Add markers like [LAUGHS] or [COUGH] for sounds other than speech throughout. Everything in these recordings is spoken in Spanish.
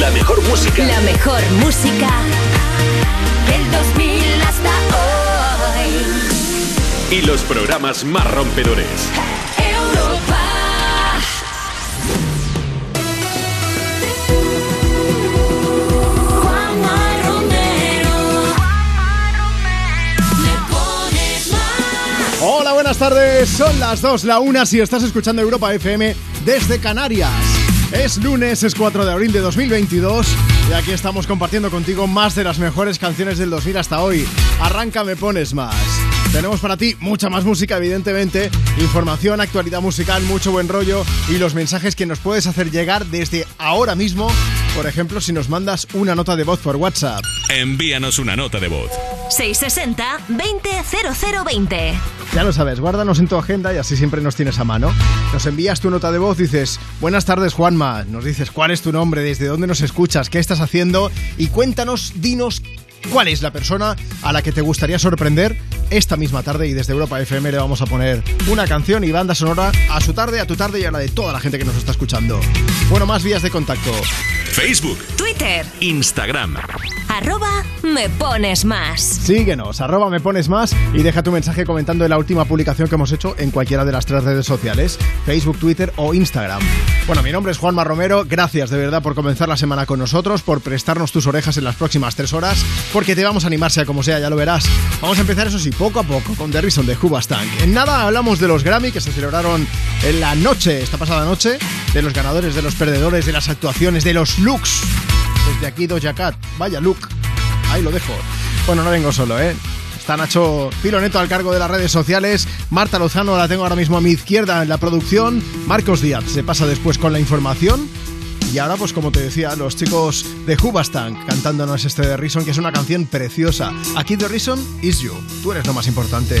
La mejor música. La mejor música del 2000 hasta hoy. Y los programas más rompedores. Europa. Juanma Romero. Me pones más. Hola, buenas tardes. Son las 2, la 1 si estás escuchando Europa FM desde Canarias. Es lunes, es 4 de abril de 2022 y aquí estamos compartiendo contigo más de las mejores canciones del 2000 hasta hoy. Arranca, me pones más. Tenemos para ti mucha más música, evidentemente, información, actualidad musical, mucho buen rollo y los mensajes que nos puedes hacer llegar desde ahora mismo. Por ejemplo, si nos mandas una nota de voz por WhatsApp. Envíanos una nota de voz. 660-200020. Ya lo sabes, guárdanos en tu agenda y así siempre nos tienes a mano. Nos envías tu nota de voz, dices, buenas tardes Juanma, nos dices cuál es tu nombre, desde dónde nos escuchas, qué estás haciendo y cuéntanos, dinos cuál es la persona a la que te gustaría sorprender esta misma tarde y desde Europa FM le vamos a poner una canción y banda sonora a su tarde, a tu tarde y a la de toda la gente que nos está escuchando. Bueno, más vías de contacto. Facebook, Twitter. Instagram. Arroba me pones más. Síguenos, arroba me pones más y deja tu mensaje comentando en la última publicación que hemos hecho en cualquiera de las tres redes sociales, Facebook, Twitter o Instagram. Bueno, mi nombre es Juanma Romero, gracias de verdad por comenzar la semana con nosotros, por prestarnos tus orejas en las próximas tres horas, porque te vamos a animar sea como sea, ya lo verás. Vamos a empezar eso sí, poco a poco, con The Reason de Hubastank. En nada hablamos de los Grammy que se celebraron en la noche, esta pasada noche, de los ganadores, de los perdedores, de las actuaciones, de los looks. Desde aquí Doja Cat, vaya look. Ahí lo dejo. Bueno, no vengo solo, ¿eh? Está Nacho Piloneto al cargo de las redes sociales. Marta Lozano la tengo ahora mismo a mi izquierda en la producción. Marcos Díaz se pasa después con la información. Y ahora, pues como te decía, los chicos de Hubastank cantándonos este de Reason, que es una canción preciosa. Aquí The Reason is you. Tú eres lo más importante.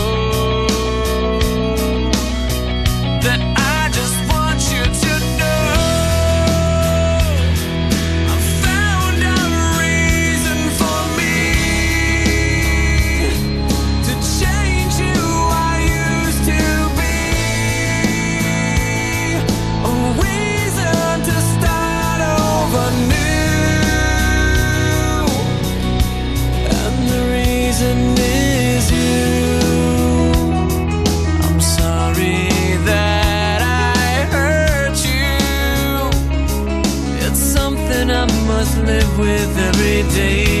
with every day.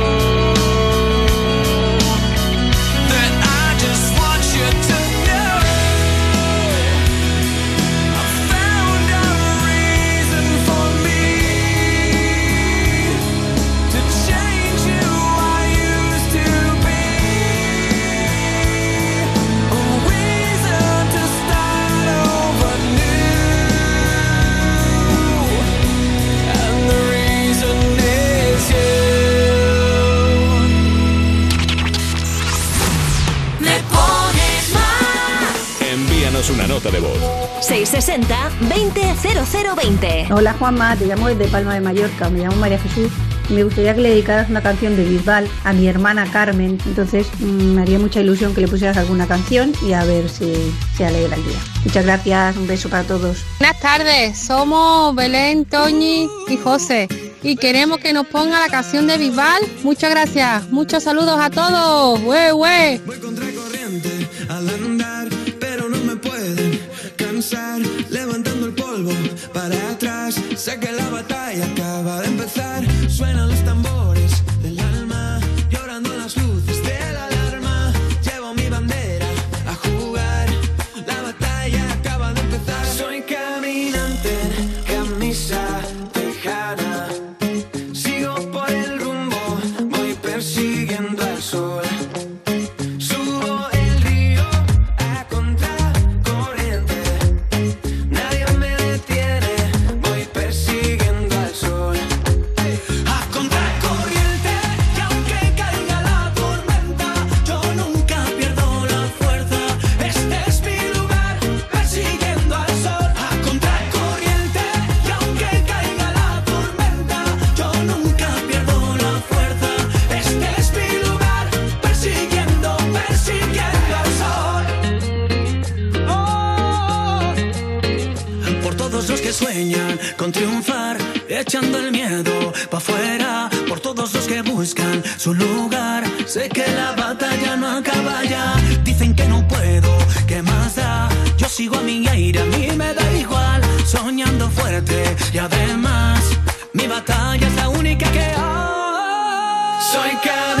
660-200020. Hola Juanma, te llamo desde Palma de Mallorca, me llamo María Jesús y me gustaría que le dedicaras una canción de Bisbal a mi hermana Carmen, entonces mm, me haría mucha ilusión que le pusieras alguna canción y a ver si se alegra el día. Muchas gracias, un beso para todos. Buenas tardes, somos Belén, Toñi y José y queremos que nos ponga la canción de Bisbal. Muchas gracias, muchos saludos a todos. ¡Hue, hue! Voy contra corriente al echando el miedo pa' afuera. Por todos los que buscan su lugar, sé que la batalla no acaba ya. Dicen que no puedo, que más da? Yo sigo a mi aire, a mí me da igual. Soñando fuerte y además, mi batalla es la única que hay. Soy caminante,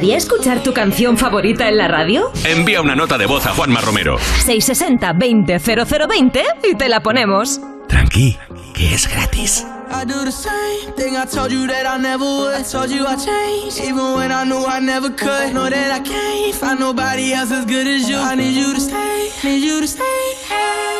Gustaría escuchar tu canción favorita en la radio? Envía una nota de voz a Juanma Romero. 660-200020 y te la ponemos. Tranqui, que es gratis. I do the same thing I told you that I never would. I told you I changed, even when I knew I never could. Know that I can't find nobody else as good as you. I need you to stay, need you to stay.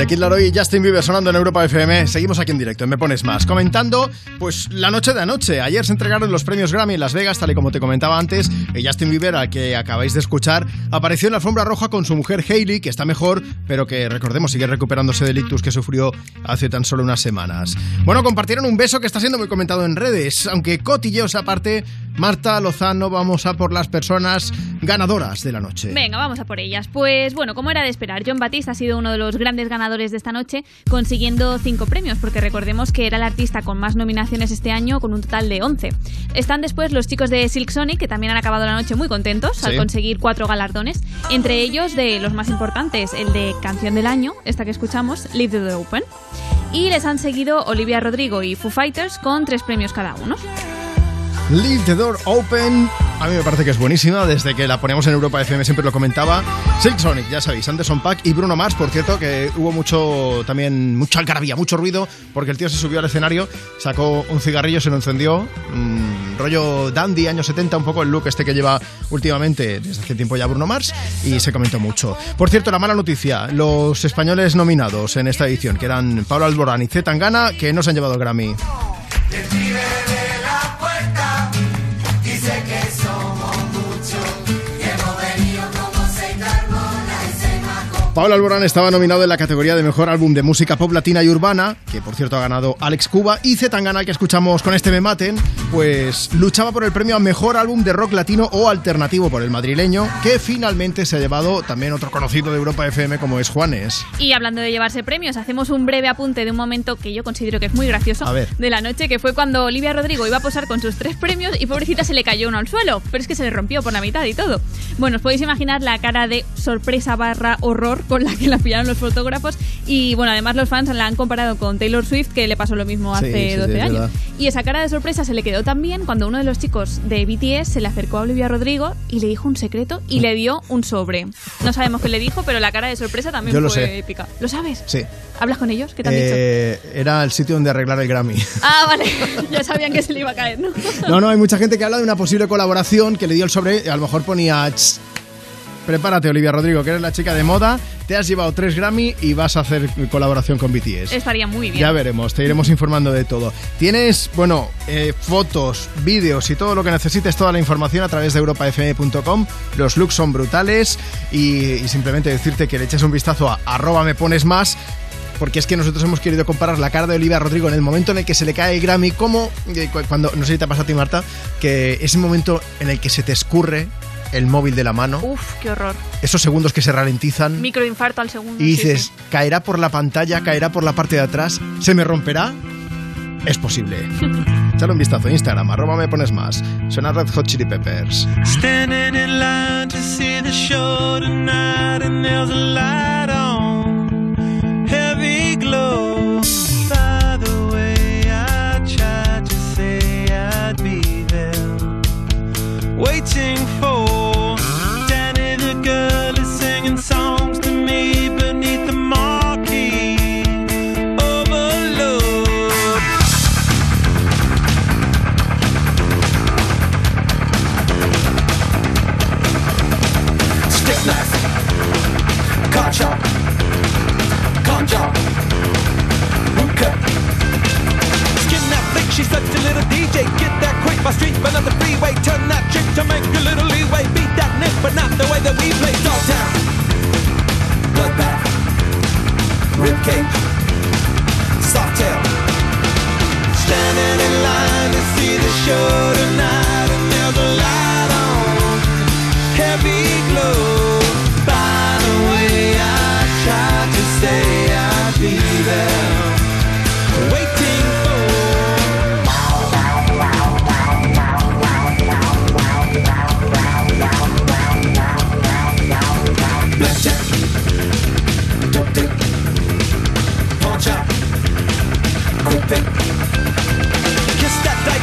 De Kid Laroi y Justin Bieber sonando en Europa FM. Seguimos aquí en directo, en Me Pones Más. Comentando, pues, la noche de anoche. Ayer se entregaron los premios Grammy en Las Vegas, tal y como te comentaba antes. Y Justin Bieber, al que acabáis de escuchar, apareció en la alfombra roja con su mujer Hailey, que está mejor, pero que, recordemos, sigue recuperándose del ictus que sufrió hace tan solo unas semanas. Bueno, compartieron un beso que está siendo muy comentado en redes. Aunque cotilleos aparte, Marta Lozano, vamos a por las personas ganadoras de la noche. Venga, vamos a por ellas. Pues bueno, como era de esperar, John Batiste ha sido uno de los grandes ganadores de esta noche, consiguiendo cinco premios, porque recordemos que era el artista con más nominaciones este año, con un total de 11. Están después los chicos de Silk Sonic, que también han acabado la noche muy contentos al conseguir cuatro galardones, entre ellos de los más importantes, el de Canción del Año, esta que escuchamos, Leave the Door Open. Y les han seguido Olivia Rodrigo y Foo Fighters con tres premios cada uno. Leave the Door Open. A mí me parece que es buenísima. Desde que la ponemos en Europa FM siempre lo comentaba. Silk Sonic, ya sabéis. Anderson Pack y Bruno Mars, por cierto, que hubo mucho también, mucha algarabía, mucho ruido, porque el tío se subió al escenario, sacó un cigarrillo, se lo encendió. mm, rollo dandy, años 70, un poco el look este que lleva últimamente, desde hace tiempo ya Bruno Mars, y se comentó mucho. Por cierto, la mala noticia: los españoles nominados en esta edición, que eran Pablo Alborán y Z Tangana, que no se han llevado el Grammy. Pablo Alborán estaba nominado en la categoría de Mejor Álbum de Música Pop Latina y Urbana, que por cierto ha ganado Alex Cuba, y Zetangana, que escuchamos con este Me Maten, pues luchaba por el premio a Mejor Álbum de Rock Latino o Alternativo por el madrileño, que finalmente se ha llevado también otro conocido de Europa FM como es Juanes. Y hablando de llevarse premios, hacemos un breve apunte de un momento que yo considero que es muy gracioso A ver. de la noche, que fue cuando Olivia Rodrigo iba a posar con sus tres premios y pobrecita se le cayó uno al suelo, pero es que se le rompió por la mitad y todo. Bueno, os podéis imaginar la cara de sorpresa barra horror con la que la pillaron los fotógrafos y bueno, además los fans la han comparado con Taylor Swift, que le pasó lo mismo hace sí, sí, 12 es años. Y esa cara de sorpresa se le quedó tan bien cuando uno de los chicos de BTS se le acercó a Olivia Rodrigo y le dijo un secreto y le dio un sobre. No sabemos qué le dijo, pero la cara de sorpresa también Yo lo fue sé. épica. ¿Lo sabes? Sí. ¿Hablas con ellos? ¿Qué te han dicho? Eh, era el sitio donde arreglar el Grammy. Ah, vale. [LAUGHS] ya sabían que se le iba a caer, ¿no? No, no, hay mucha gente que habla de una posible colaboración que le dio el sobre, a lo mejor ponía... Prepárate, Olivia Rodrigo, que eres la chica de moda, te has llevado tres Grammy y vas a hacer colaboración con BTS. Estaría muy bien. Ya veremos, te iremos informando de todo. Tienes, bueno, eh, fotos, vídeos y todo lo que necesites, toda la información a través de europafm.com. Los looks son brutales y, y simplemente decirte que le eches un vistazo a arroba me pones más. Porque es que nosotros hemos querido comparar la cara de Olivia Rodrigo en el momento en el que se le cae el Grammy, como eh, cu- cuando, no sé si te ha pasado a ti, Marta, que ese momento en el que se te escurre el móvil de la mano, Uf, qué horror. esos segundos que se ralentizan Microinfarto al segundo. y dices, sí. caerá por la pantalla, caerá por la parte de atrás, se me romperá. Es posible. [LAUGHS] Échale un vistazo a Instagram, arroba me pones más. Suena Red Hot Chili Peppers. Standing in line to see the show tonight, and there's a light on, heavy glow. By the way, I tried to say I'd be there, waiting for she's such a little DJ. Get that quick by street, but not the freeway. Turn that trick to make a little leeway. Beat that nick, but not the way that we play. Dogtown, bloodbath, ribcage, soft tail. standing in line to see the show tonight, and there's a light on, heavy glow. By the way, I tried to say I'd be there,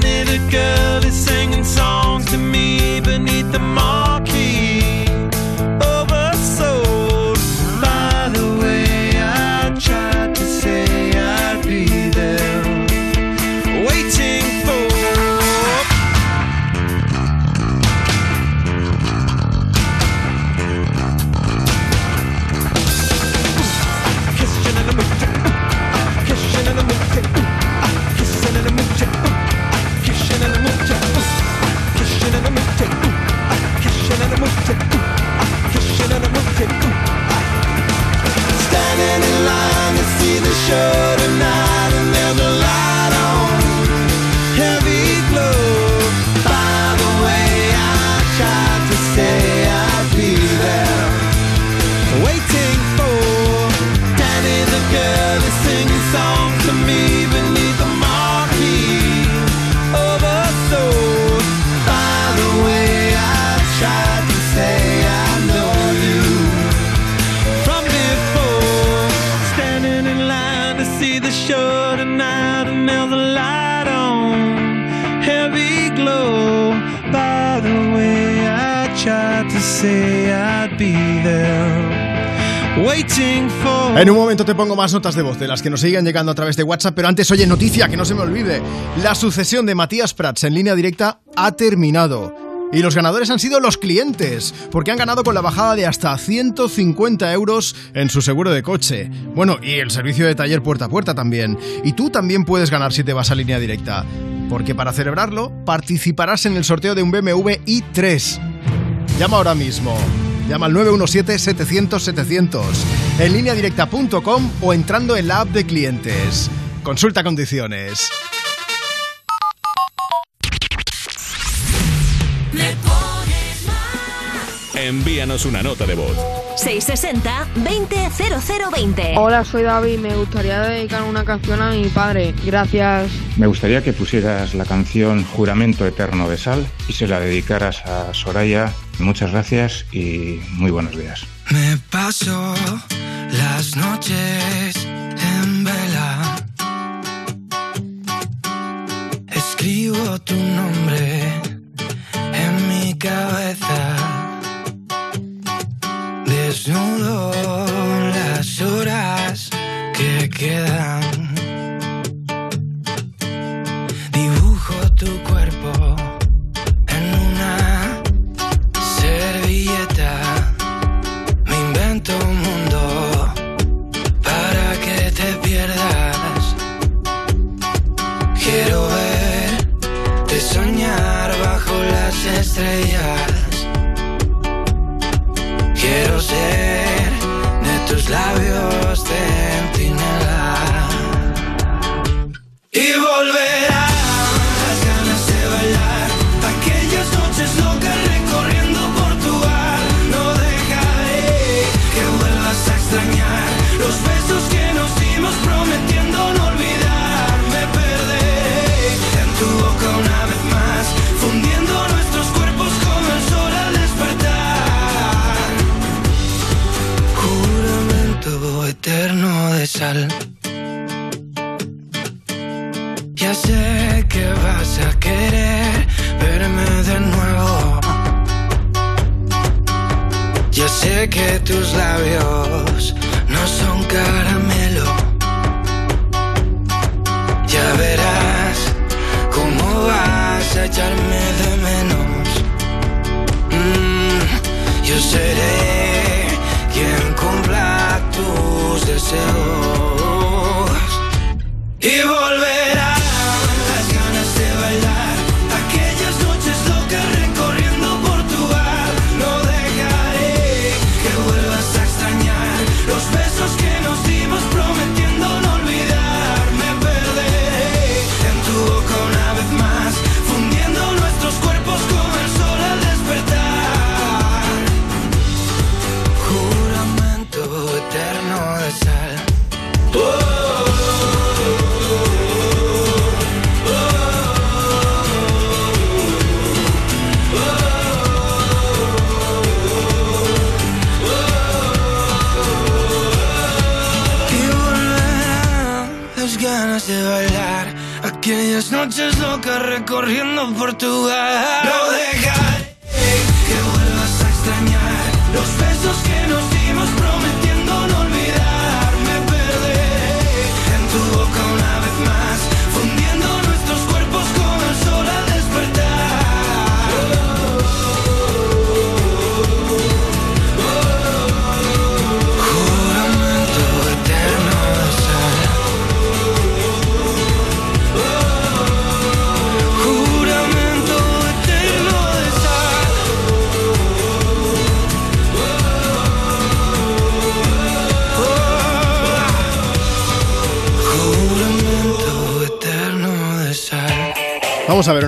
Danny the girl is singing songs to me beneath En un momento te pongo más notas de voz de las que nos sigan llegando a través de WhatsApp, pero antes, oye, noticia, que no se me olvide. La sucesión de Matías Prats en línea directa ha terminado. Y los ganadores han sido los clientes, porque han ganado con la bajada de hasta 150 euros en su seguro de coche. Bueno, y el servicio de taller puerta a puerta también. Y tú también puedes ganar si te vas a línea directa. Porque para celebrarlo, participarás en el sorteo de un BMW i3. Llama ahora mismo. Llama al 917-700-700 en lineadirecta.com o entrando en la app de clientes. Consulta condiciones. Envíanos una nota de voz. 660-200020. Hola, soy David. Me gustaría dedicar una canción a mi padre. Gracias. Me gustaría que pusieras la canción Juramento Eterno de Sal y se la dedicaras a Soraya. Muchas gracias y muy buenos días. Me paso las noches en vela. Escribo tu nombre en mi cabeza. Desnudo las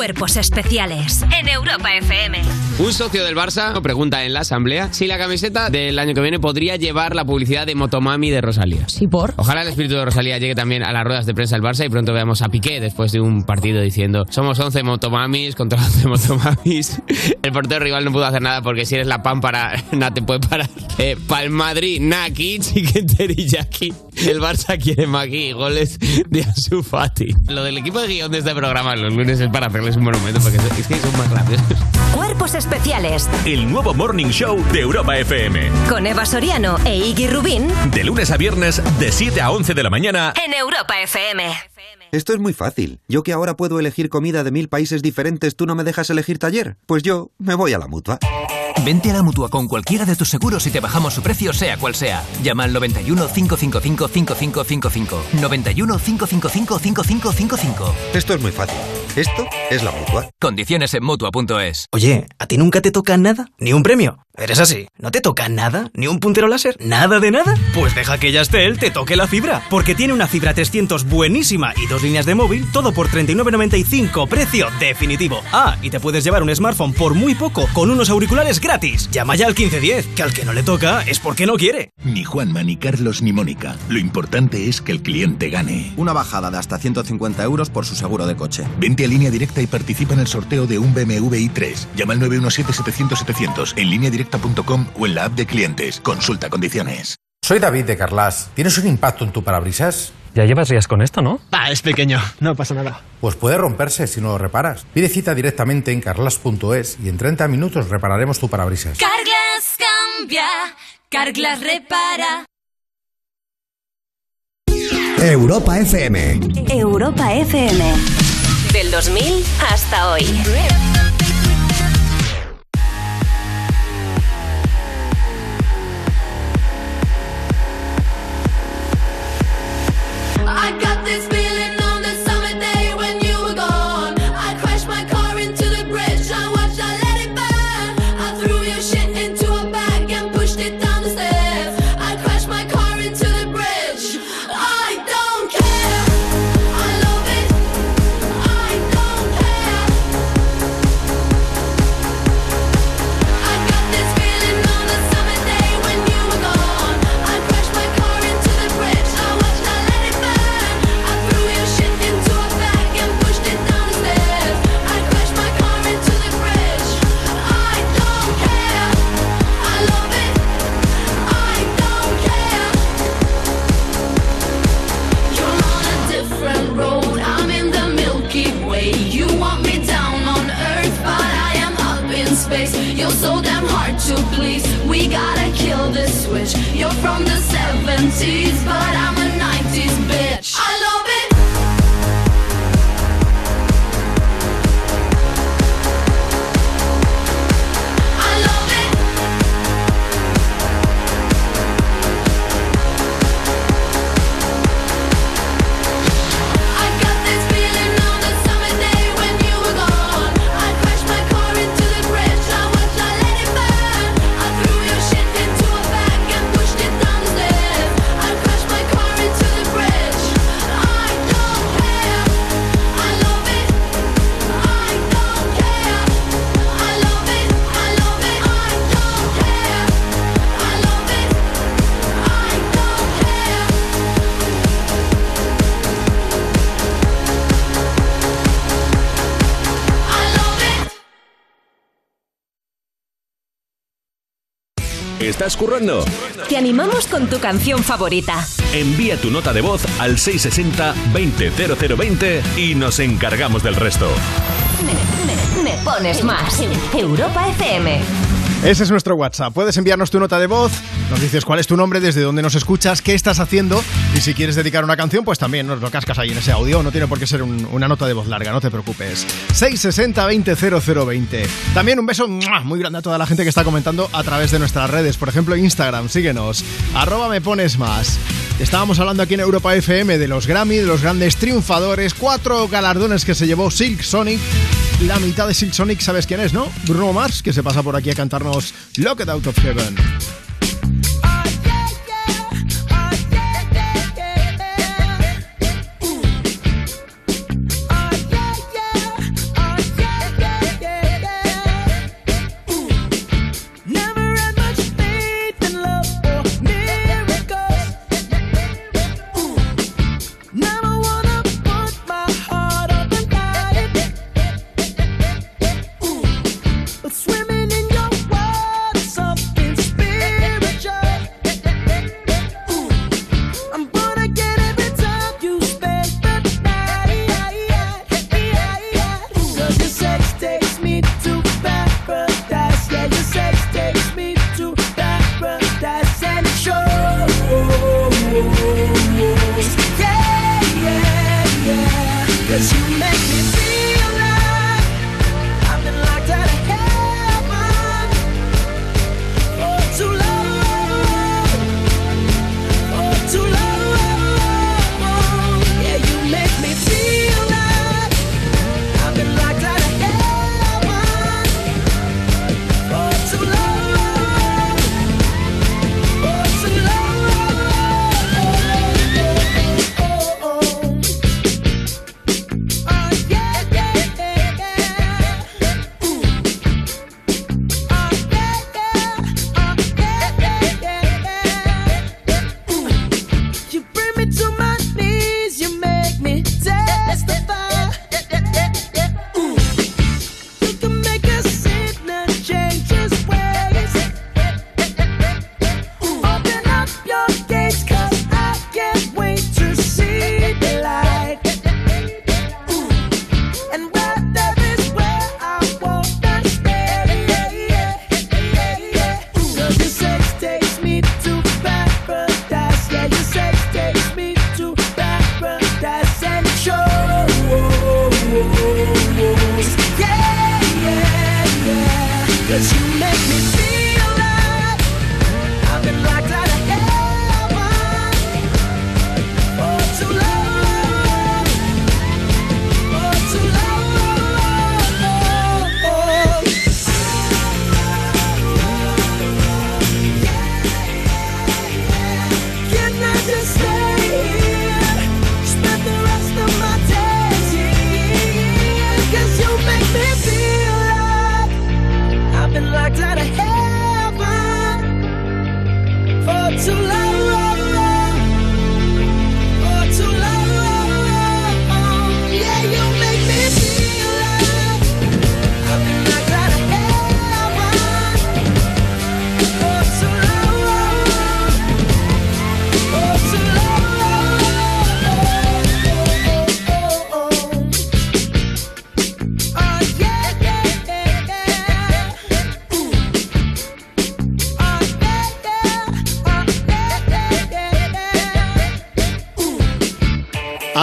Cuerpos especiales en Europa FM. Un socio del Barça pregunta en la asamblea si la camiseta del año que viene podría llevar la publicidad de Motomami de Rosalía. ¿Sí por? Ojalá el espíritu de Rosalía llegue también a las ruedas de prensa del Barça y pronto veamos a Piqué después de un partido diciendo somos 11 Motomamis contra 11 Motomamis. [LAUGHS] El portero rival no pudo hacer nada porque si eres la pámpara, [LAUGHS] nada te puede parar. Eh, Madrid, Naki, Chicken Teriyaki. El Barça quiere y goles de Ansu Fati. Lo del equipo de guion de este programa los lunes es para hacerles un monumento porque es que son más graciosos. Cuerpos especiales El nuevo Morning Show de Europa FM. con Eva Soriano e Iggy Rubín De lunes a viernes, de 7 a 11 de la mañana. en Europa FM. Esto es muy fácil. Yo que ahora puedo elegir comida de mil países diferentes, ¿tú no me dejas elegir taller? Pues yo me voy a la mutua. Vente a la mutua con cualquiera de tus seguros y te bajamos su precio, sea cual sea. Llama al 91 555 5555. 91 555 5555. Esto es muy fácil. Esto es la mutua. Condiciones en mutua.es. Oye, ¿a ti nunca te toca nada? ¿Ni un premio? ¿Eres así? ¿No te toca nada? ¿Ni un puntero láser? ¿Nada de nada? Pues deja que Yastel te toque la fibra, porque tiene una fibra 300 buenísima y dos líneas de móvil, todo por 39.95, precio definitivo. Ah, y te puedes llevar un smartphone por muy poco con unos auriculares gratis. Llama ya al 1510, que al que no le toca es porque no quiere. Ni Juanma, ni Carlos, ni Mónica. Lo importante es que el cliente gane. Una bajada de hasta 150 euros por su seguro de coche. Vente a línea directa y participa en el sorteo de un BMW i3. Llama al 917-700-700 en lineadirecta.com o en la app de clientes. Consulta condiciones. Soy David de Carlas. ¿Tienes un impacto en tu parabrisas? Ya llevas días con esto, ¿no? Ah, es pequeño, no pasa nada. Pues puede romperse si no lo reparas. Pide cita directamente en carlas.es y en 30 minutos repararemos tu parabrisas. Carglass cambia, Carglass repara. Europa FM. Europa FM. Del 2000 hasta hoy. ¿Estás currando? Te animamos con tu canción favorita. Envía tu nota de voz al 660-200020 y nos encargamos del resto. Me pones más. Europa FM. Ese es nuestro WhatsApp. Puedes enviarnos tu nota de voz, nos dices cuál es tu nombre, desde dónde nos escuchas, qué estás haciendo y si quieres dedicar una canción, pues también nos lo cascas ahí en ese audio. No tiene por qué ser un- una nota de voz larga, no te preocupes. 660-200020. También un beso muy grande a toda la gente que está comentando a través de nuestras redes. Por ejemplo, Instagram, síguenos. Arroba me pones más. Estábamos hablando aquí en Europa FM de los Grammy, de los grandes triunfadores, cuatro galardones que se llevó Silk Sonic. La mitad de Silk Sonic, ¿sabes quién es, no? Bruno Mars, que se pasa por aquí a cantarnos Locked Out of Heaven.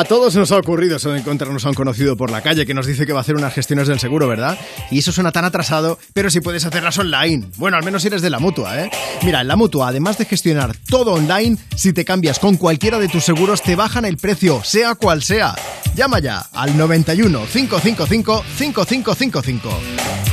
Todos nos ha ocurrido eso de encontrarnos a un conocido por la calle que nos dice que va a hacer unas gestiones del seguro, ¿verdad? Y eso suena tan atrasado, pero si puedes hacerlas online. Bueno, al menos si eres de la mutua, ¿eh? Mira, en la mutua, además de gestionar todo online, si te cambias con cualquiera de tus seguros, te bajan el precio, sea cual sea. Llama ya al 91 555 5555.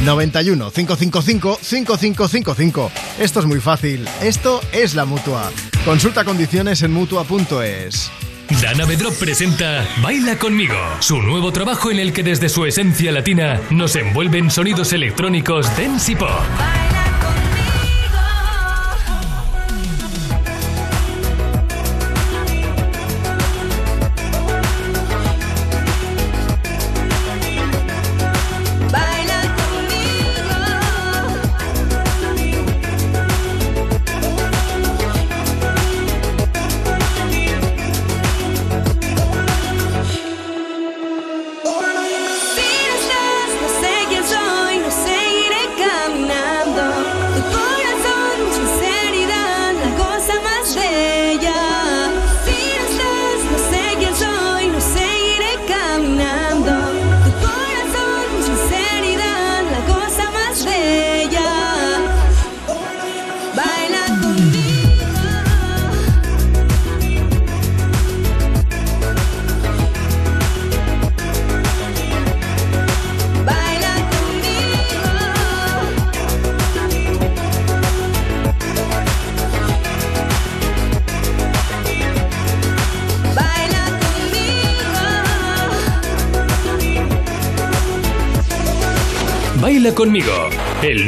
91 555 5555. Esto es muy fácil. Esto es la mutua. Consulta condiciones en mutua.es. Dana Bedrop presenta Baila conmigo, su nuevo trabajo en el que desde su esencia latina nos envuelve en sonidos electrónicos dance y pop.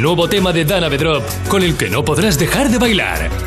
Nuevo tema de Dana Bedrop con el que no podrás dejar de bailar.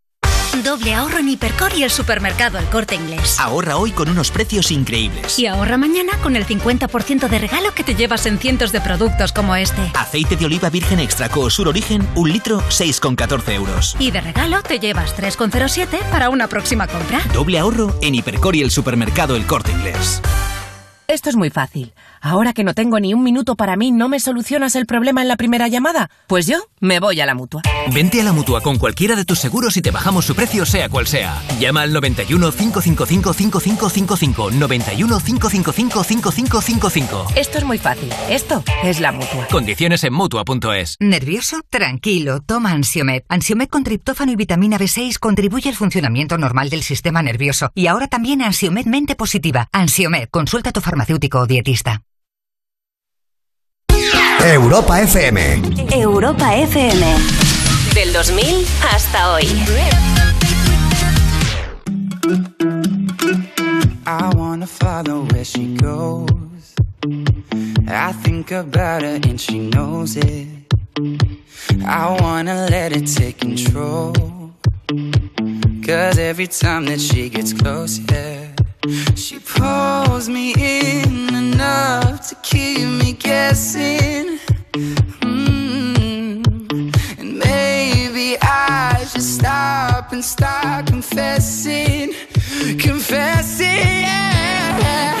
Doble ahorro en Hipercor y el supermercado El Corte Inglés. Ahorra hoy con unos precios increíbles. Y ahorra mañana con el 50% de regalo que te llevas en cientos de productos como este. Aceite de oliva virgen extra Coosur Origen, un litro, 6,14 euros. Y de regalo te llevas 3,07 para una próxima compra. Doble ahorro en Hipercor y el supermercado El Corte Inglés. Esto es muy fácil. Ahora que no tengo ni un minuto para mí, ¿no me solucionas el problema en la primera llamada? Pues yo me voy a la mutua. Vente a la mutua con cualquiera de tus seguros y te bajamos su precio, sea cual sea. Llama al 91 555 5555. 91 555 5555. Esto es muy fácil. Esto es la mutua. Condiciones en mutua.es. ¿Nervioso? Tranquilo, toma Ansiomed. Ansiomed con triptófano y vitamina B6 contribuye al funcionamiento normal del sistema nervioso. Y ahora también Ansiomed mente positiva. Ansiomed, consulta a tu farmacéutico o dietista. Europa FM. Europa FM. Del 2000 hasta hoy. I wanna follow where she goes. I think about her and she knows it. I wanna let it take control. Cause every time that she gets close, yeah, she pulls me in enough to keep me guessing. Mm. And maybe I should stop and start confessing, confessing. Yeah.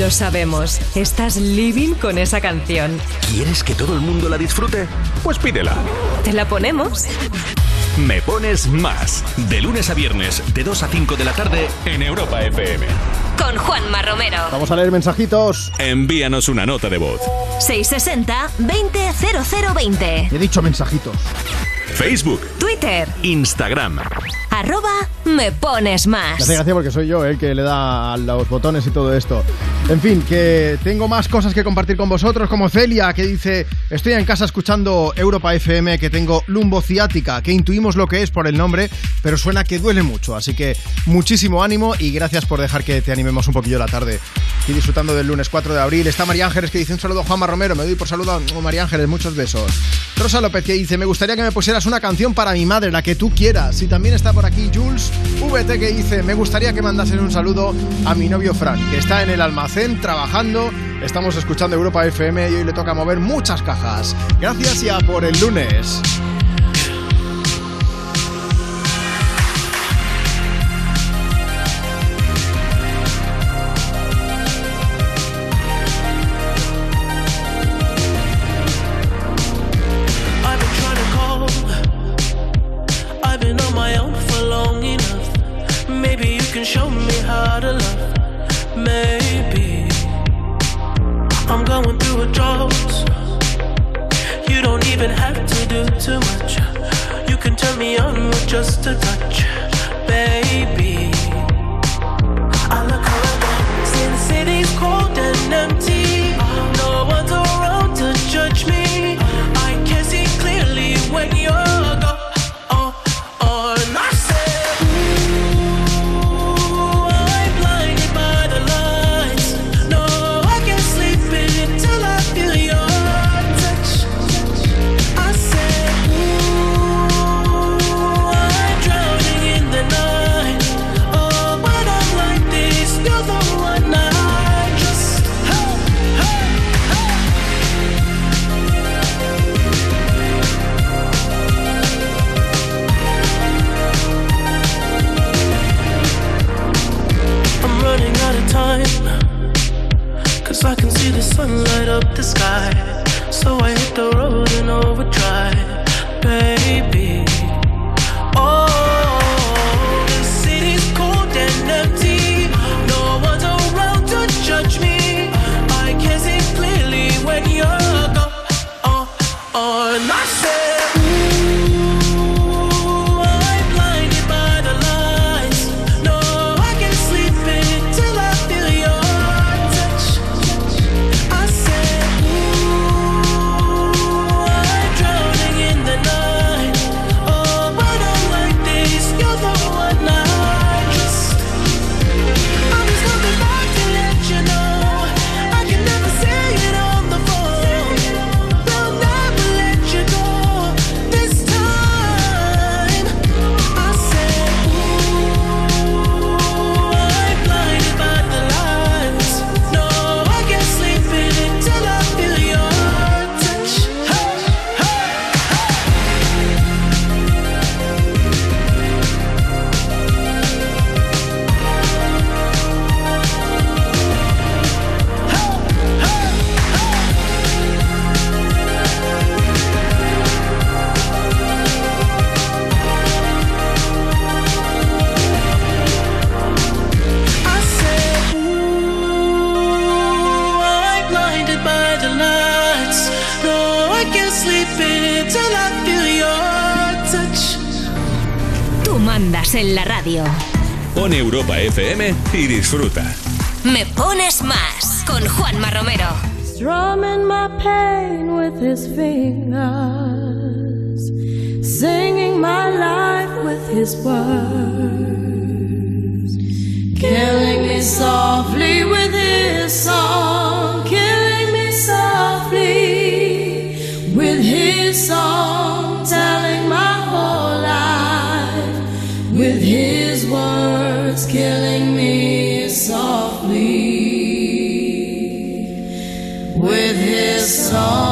Lo sabemos, estás living con esa canción. ¿Quieres que todo el mundo la disfrute? Pues pídela. ¿Te la ponemos? Me pones más. De lunes a viernes, de 2 a 5 de la tarde, en Europa FM. Con Juanma Romero. Vamos a leer mensajitos. Envíanos una nota de voz. 660-200020. He dicho mensajitos. Facebook, Twitter. Instagram. Arroba me pones Me más. hace gracia porque soy yo el que le da a los botones y todo esto. En fin, que tengo más cosas que compartir con vosotros, como Celia, que dice, estoy en casa escuchando Europa FM, que tengo lumbociática, que intuimos lo que es por el nombre, pero suena que duele mucho. Así que muchísimo ánimo y gracias por dejar que te animemos un poquillo la tarde. Estoy disfrutando del lunes 4 de abril. Está María Ángeles que dice un saludo a Juanma Romero. Me doy por saludo a oh, María Ángeles, muchos besos. Rosa López que dice, me gustaría que me pusieras una canción para mi madre, la que tú quieras. Y también está por aquí Jules VT que dice, me gustaría que mandasen un saludo a mi novio Fran, que está en el almacén trabajando. Estamos escuchando Europa FM y hoy le toca mover muchas cajas. Gracias y a por el lunes. Drought. You don't even have to do too much. You can turn me on with just a touch, baby. I look around since city's cold and empty. Up the sky. So I hit the road in overdrive, Pon Europa FM y disfruta. Me pones más con Juanma Romero. Strumming my pain with his fingers, singing my life with his words, killing me softly with his song, killing me softly with his song, words, killing me softly with his song.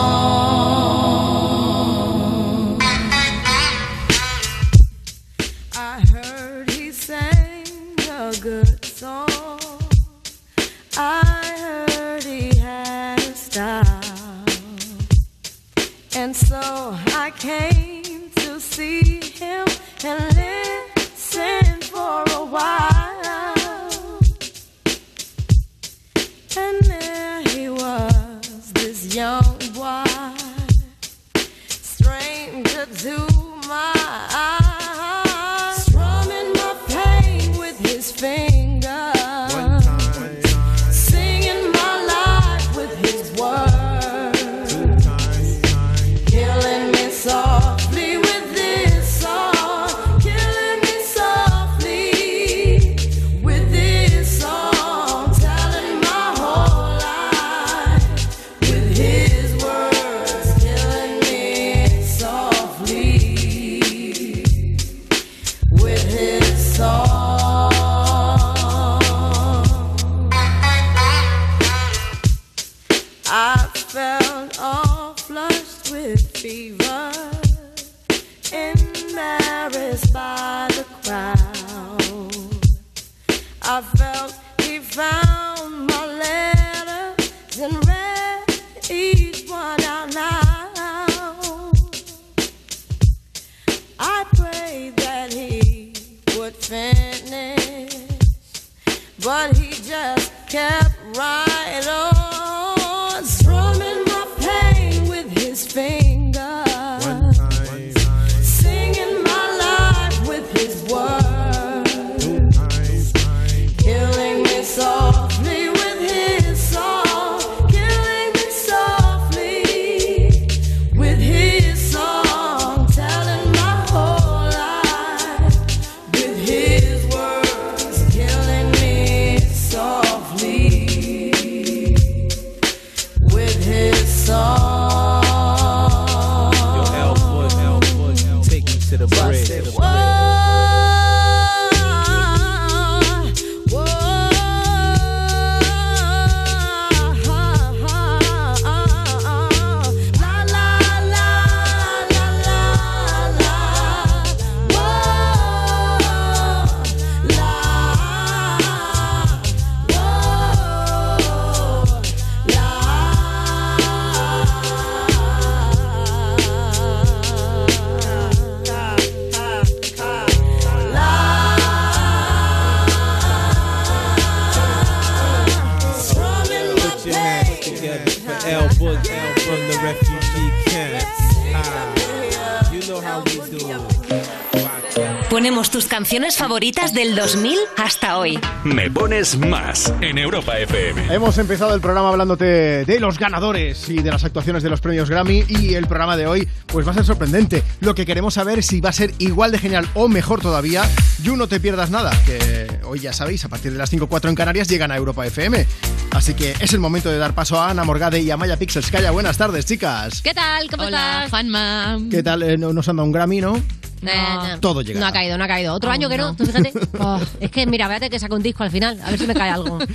Favoritas del 2000 hasta hoy. Me pones más en Europa FM. Hemos empezado el programa hablándote de los ganadores y de las actuaciones de los premios Grammy y el programa de hoy pues va a ser sorprendente. Lo que queremos saber si va a ser igual de genial o mejor todavía. You no te pierdas nada, que hoy ya sabéis, a partir de las 5.4 en Canarias llegan a Europa FM. Así que es el momento de dar paso a Ana Morgade y a Maya Pixels. Calla, buenas tardes, chicas. ¿Qué tal? ¿Cómo estás? Juanma. ¿Qué tal? Eh, no- nos han dado un Grammy, ¿no? No, Todo llega. No ha caído, no ha caído. Otro año que no, tú fíjate. [LAUGHS] Oh, es que, mira, fíjate que saca un disco al final. A ver si me cae algo. [LAUGHS]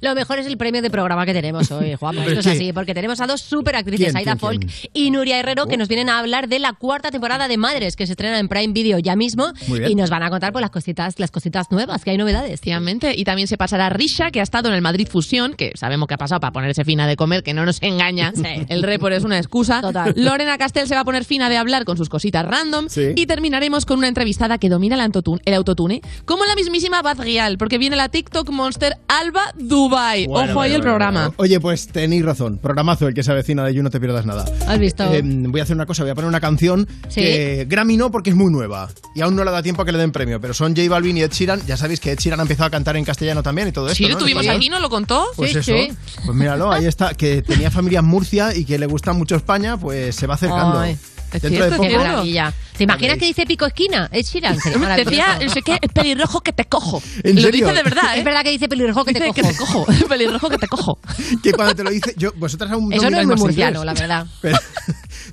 Lo mejor es el premio de programa que tenemos hoy, Juanma. Esto es así, porque tenemos a dos super actrices, ¿Quién, Aida Folk quién? y Nuria Herrero, que nos vienen a hablar de la cuarta temporada de Madres, que se estrena en Prime Video ya mismo. Y nos van a contar pues, las cositas, las cositas nuevas, que hay novedades. Efectivamente, y también se pasará Risha, que ha estado en el Madrid Fusión, que sabemos que ha pasado para ponerse fina de comer, que no nos engaña. [LAUGHS] El report es una excusa. Total. Lorena Castel se va a poner fina de hablar con sus cositas random. Y terminará terminaremos con una entrevistada que domina el autotune, el autotune como la mismísima Bad Gyal, porque viene la TikTok Monster Alba Dubai. Bueno, Ojo ahí bueno, el programa. Oye, pues tenéis razón. Programazo el que se avecina de You, no te pierdas nada. ¿Has visto? Eh, voy a hacer una cosa, voy a poner una canción ¿Sí? que Grammy no porque es muy nueva y aún no le da tiempo a que le den premio, pero son J Balvin y Ed Sheeran. Ya sabéis que Ed Sheeran ha empezado a cantar en castellano también y todo esto. Sí, lo ¿no? tuvimos ¿Esto aquí, ¿no lo contó? Pues sí, eso, sí. pues míralo, ahí está, que tenía familia en Murcia y que le gusta mucho España, pues se va acercando. Ay, es Dentro de cierto, qué poco- maravilla. ¿Te imaginas que dice pico esquina? Es sería Decía, no sé qué, es pelirrojo que te cojo. ¿En lo serio? dice de verdad, [LAUGHS] ¿eh? Es verdad que dice pelirrojo que te cojo. que te cojo. [LAUGHS] pelirrojo que te cojo. Que cuando te lo dice, yo, vosotras aún Eso no es muy murciano, inglés. la verdad. [LAUGHS] Pero-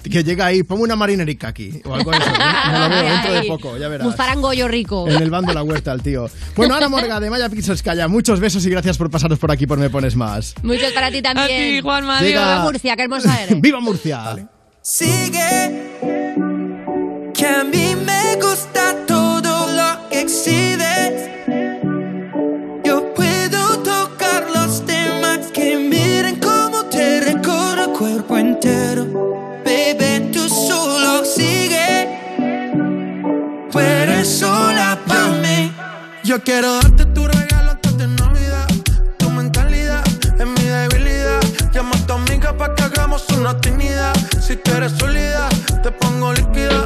que llega ahí, pongo una marinerica aquí. O algo así. Me lo veo dentro de poco, ya verás. Un zarangollo rico. En el bando de la huerta, el tío. Bueno, Ana Morga de Maya Pixels Calla, muchos besos y gracias por pasaros por aquí por Me Pones Más. Muchos para ti también. A ti, Juanma, Viva Murcia, qué hermosa eres. ¡Viva Murcia! Sigue, que a mí me gusta todo lo que exhibes. Yo puedo tocar los temas que miren cómo te recorre el cuerpo entero. Baby, tú solo sigue. Tú sola para mí. Yo quiero darte tu regalo una actividad. Si tú eres sólida, te pongo líquida.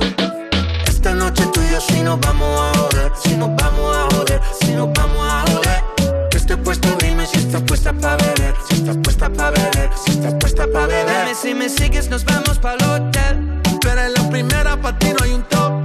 Esta noche tú y yo si nos vamos a joder. Si nos vamos a joder, si nos vamos a joder. Que estoy puesto, dime si estás puesta para beber. Si estás puesta para beber, si estás puesta para beber. Dime si me sigues, nos vamos para el hotel. Pero en la primera para ti no hay un top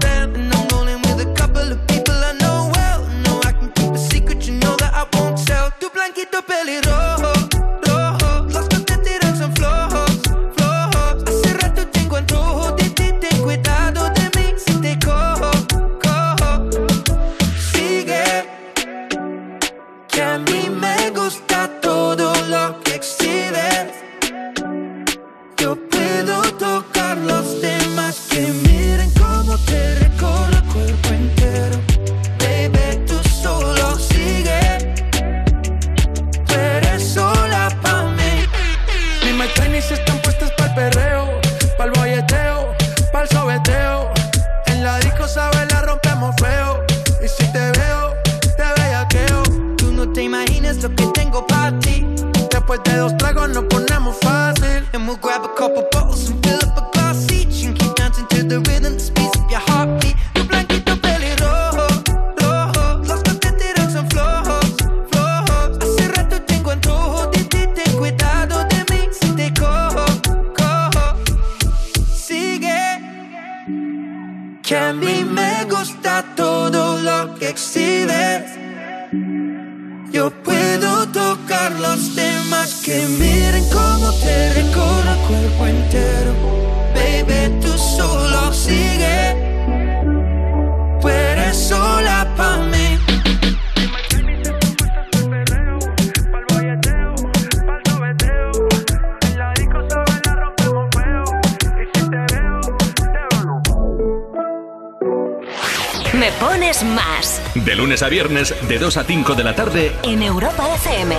viernes, de 2 a 5 de la tarde, en Europa FM.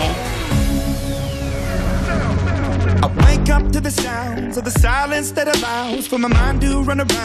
I wake up to the sounds of the silence that allows for my mind to run around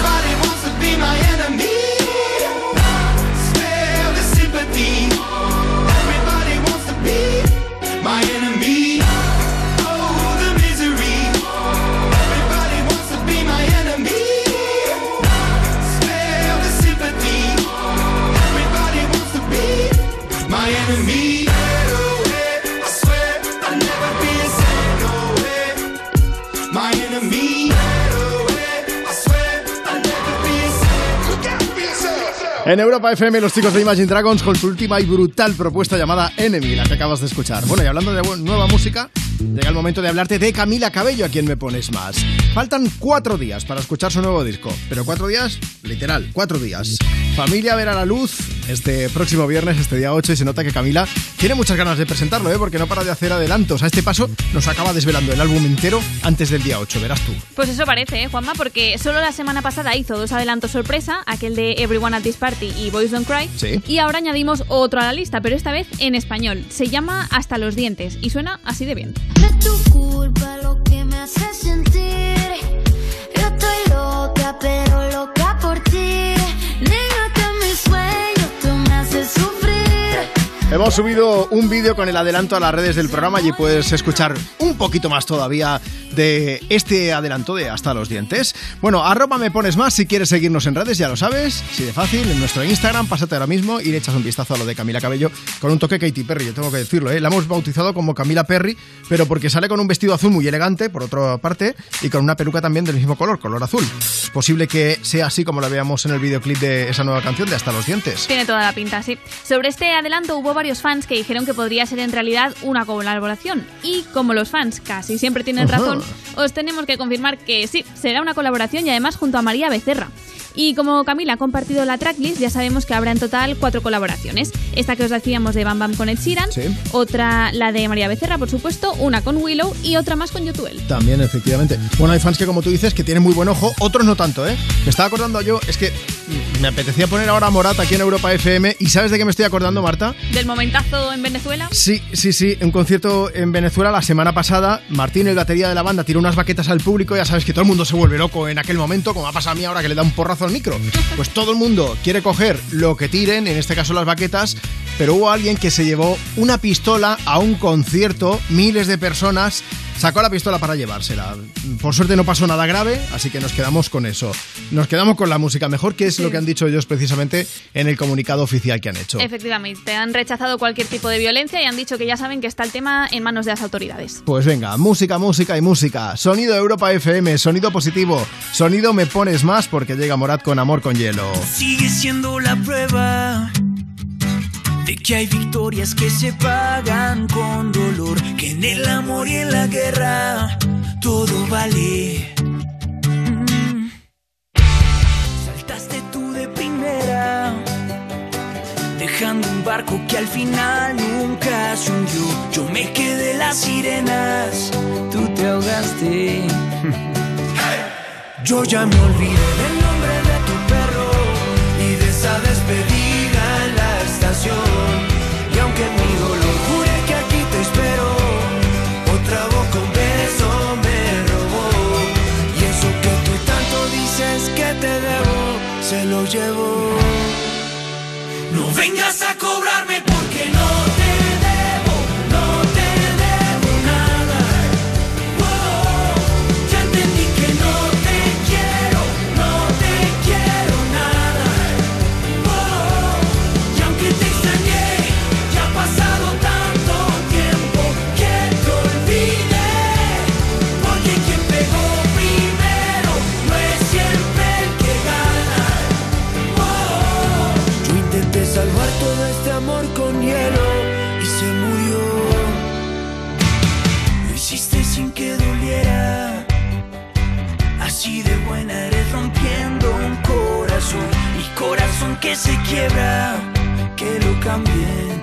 En Europa FM, los chicos de Imagine Dragons con su última y brutal propuesta llamada Enemy, la que acabas de escuchar. Bueno, y hablando de nueva música, llega el momento de hablarte de Camila Cabello, a quien me pones más. Faltan cuatro días para escuchar su nuevo disco, pero cuatro días, literal, cuatro días. Familia verá la luz este próximo viernes, este día 8, y se nota que Camila tiene muchas ganas de presentarlo, ¿eh? porque no para de hacer adelantos. A este paso nos acaba desvelando el álbum entero antes del día 8, verás tú. Pues eso parece, ¿eh, Juanma? Porque solo la semana pasada hizo dos adelantos sorpresa, aquel de Everyone at This Party y Boys Don't Cry. Sí. Y ahora añadimos otro a la lista, pero esta vez en español. Se llama Hasta los dientes y suena así de bien. Pero loca Hemos subido un vídeo con el adelanto a las redes del programa y puedes escuchar un poquito más todavía de este adelanto de Hasta los Dientes. Bueno, arroba me pones más si quieres seguirnos en redes, ya lo sabes, si de fácil, en nuestro Instagram, pásate ahora mismo y le echas un vistazo a lo de Camila Cabello con un toque Katy Perry, yo tengo que decirlo, ¿eh? la hemos bautizado como Camila Perry, pero porque sale con un vestido azul muy elegante, por otra parte, y con una peluca también del mismo color, color azul. Es posible que sea así como la veamos en el videoclip de esa nueva canción de Hasta los Dientes. Tiene toda la pinta, sí. Sobre este adelanto hubo varios fans que dijeron que podría ser en realidad una colaboración. Y como los fans casi siempre tienen Ajá. razón, os tenemos que confirmar que sí, será una colaboración y además junto a María Becerra. Y como Camila ha compartido la tracklist, ya sabemos que habrá en total cuatro colaboraciones. Esta que os decíamos de Bam Bam con Ed Sheeran, Sí. otra la de María Becerra, por supuesto, una con Willow y otra más con Yotuel. También, efectivamente. Bueno, hay fans que, como tú dices, que tienen muy buen ojo, otros no tanto, ¿eh? Me estaba acordando yo, es que me apetecía poner ahora a Morat aquí en Europa FM. ¿Y sabes de qué me estoy acordando, Marta? Del momentazo en Venezuela. Sí, sí, sí. Un concierto en Venezuela la semana pasada. Martín, el batería de la banda, tiró unas baquetas al público. Ya sabes que todo el mundo se vuelve loco en aquel momento, como ha pasado a mí ahora que le da un porrazo al micro. Pues todo el mundo quiere coger lo que tiren, en este caso las baquetas. Pero hubo alguien que se llevó una pistola a un concierto, miles de personas. Sacó la pistola para llevársela. Por suerte no pasó nada grave, así que nos quedamos con eso. Nos quedamos con la música mejor, que es lo que han dicho ellos precisamente en el comunicado oficial que han hecho. Efectivamente, han rechazado cualquier tipo de violencia y han dicho que ya saben que está el tema en manos de las autoridades. Pues venga, música, música y música. Sonido Europa FM, sonido positivo. Sonido me pones más porque llega Morat con amor con hielo. Sigue siendo la prueba de que hay victorias que se pagan con dolor, que en el amor y en la guerra todo vale. Mm. Saltaste tú de primera, dejando un barco que al final nunca se hundió. Yo me quedé las sirenas, tú te ahogaste. [LAUGHS] Yo ya me olvidé del nombre de tu perro y de esa despedida se lo llevo. No vengas a cobrarme porque quiebra, que lo cambien.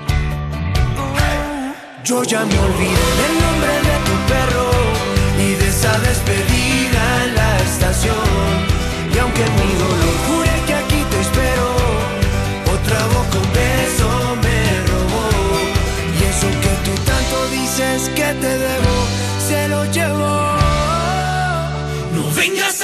Yo ya me olvidé del nombre de tu perro y de esa despedida en la estación. Y aunque mi dolor jure que aquí te espero, otra boca un beso me robó. Y eso que tú tanto dices que te debo, se lo llevó. No vengas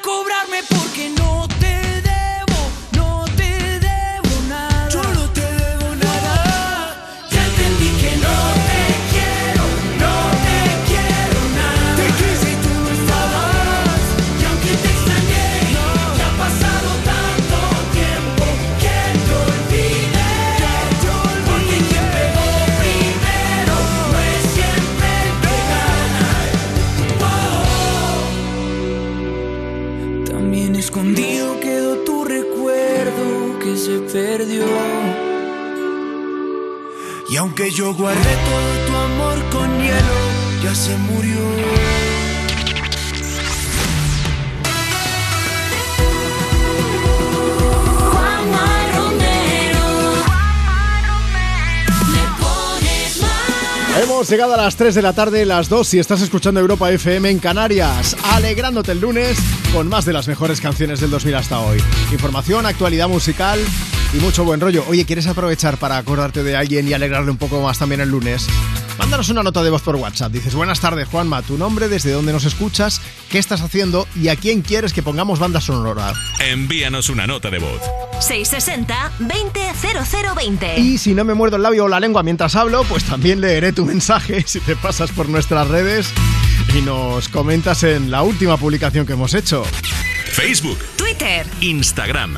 vengas aunque yo guardé todo tu amor con hielo, ya se murió. Hemos llegado a las 3 de la tarde, las 2 si estás escuchando Europa FM en Canarias, alegrándote el lunes con más de las mejores canciones del 2000 hasta hoy. Información, actualidad musical y mucho buen rollo. Oye, ¿quieres aprovechar para acordarte de alguien y alegrarle un poco más también el lunes? Mándanos una nota de voz por WhatsApp. Dices, buenas tardes Juanma, tu nombre, desde dónde nos escuchas, qué estás haciendo y a quién quieres que pongamos banda sonora. Envíanos una nota de voz. 660-200020. Y si no me muerdo el labio o la lengua mientras hablo, pues también leeré tu mensaje [LAUGHS] si te pasas por nuestras redes y nos comentas en la última publicación que hemos hecho. Facebook, Twitter, Instagram.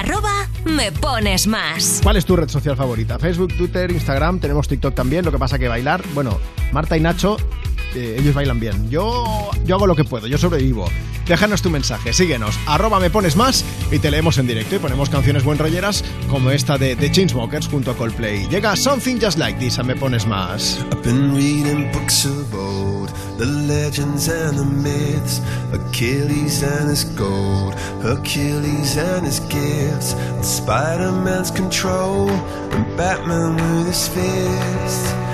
Arroba me pones más. ¿Cuál es tu red social favorita? Facebook, Twitter, Instagram, tenemos TikTok también, lo que pasa que bailar, bueno, Marta y Nacho, eh, ellos bailan bien. Yo, yo hago lo que puedo, yo sobrevivo. Déjanos tu mensaje, síguenos, arroba me pones más y te leemos en directo y ponemos canciones buen rolleras como esta de The Chainsmokers junto a Coldplay. Llega Something Just Like This a Me Pones Más. I've been reading books the legends and the myths, Achilles and his gold, and his gifts, Spider Man's control, and Batman with his fist.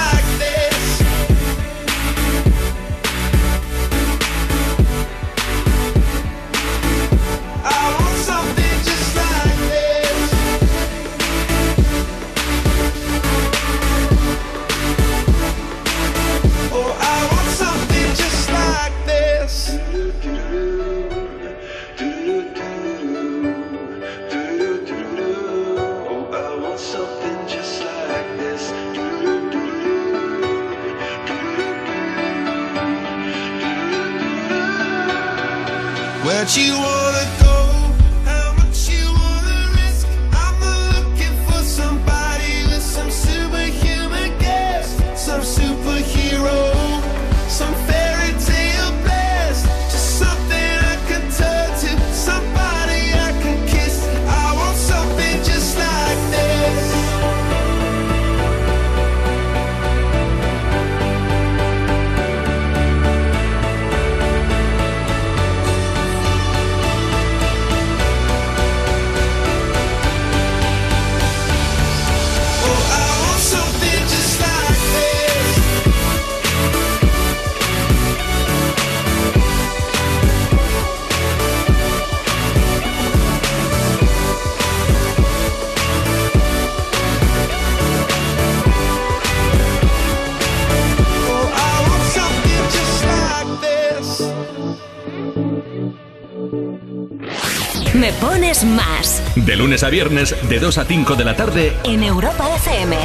más. De lunes a viernes, de 2 a 5 de la tarde, en Europa FM.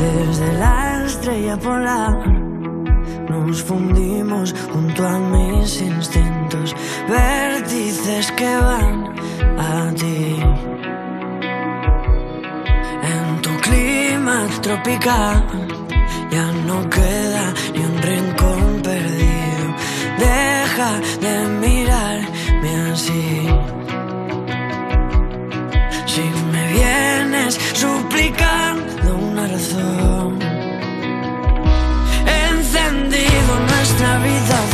Desde la estrella polar nos fundimos junto a mis instintos, vértices que van a ti. En tu clima tropical ya no queda ni un rincón perdido. Deja de ordinary though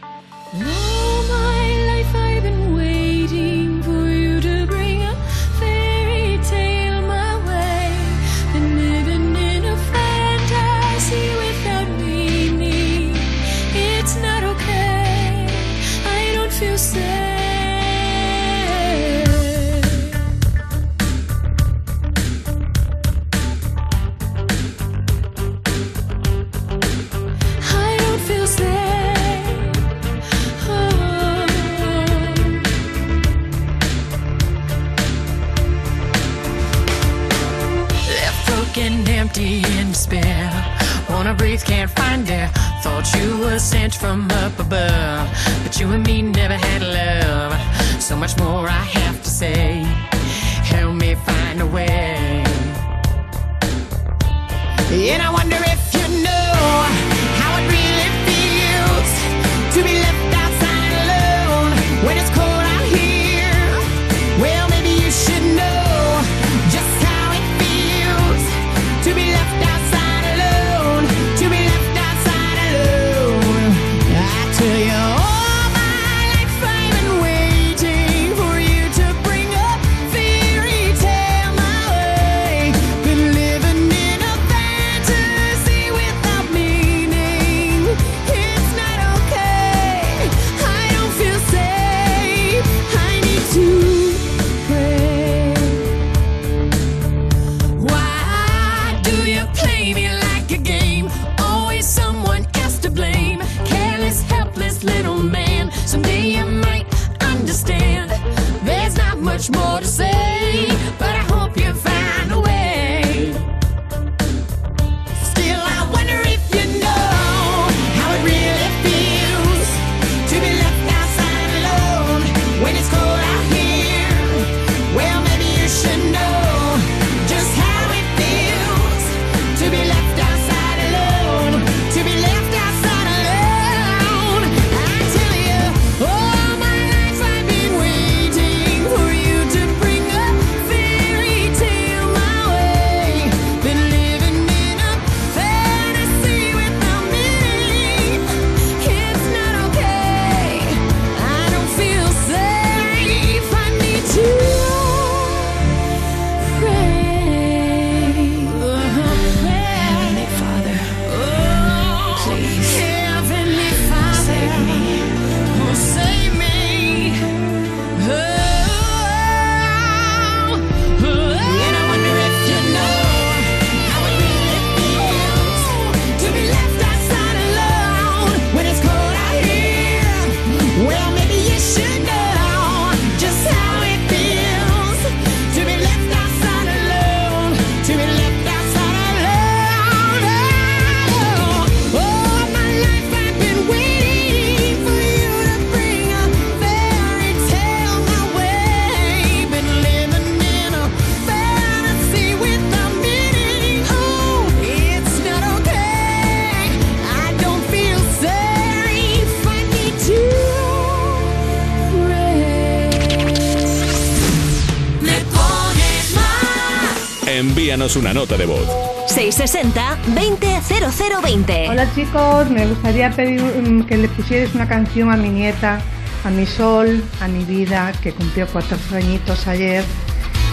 envíanos una nota de voz. 660-200020. Hola chicos, me gustaría pedir mm, que le pusierais una canción a mi nieta, a mi sol, a mi vida, que cumplió cuatro añitos ayer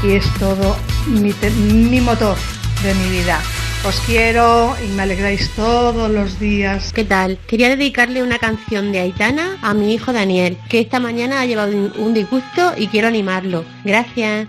y es todo mi, mi motor de mi vida. Os quiero y me alegráis todos los días. ¿Qué tal? Quería dedicarle una canción de Aitana a mi hijo Daniel, que esta mañana ha llevado un disgusto y quiero animarlo. Gracias.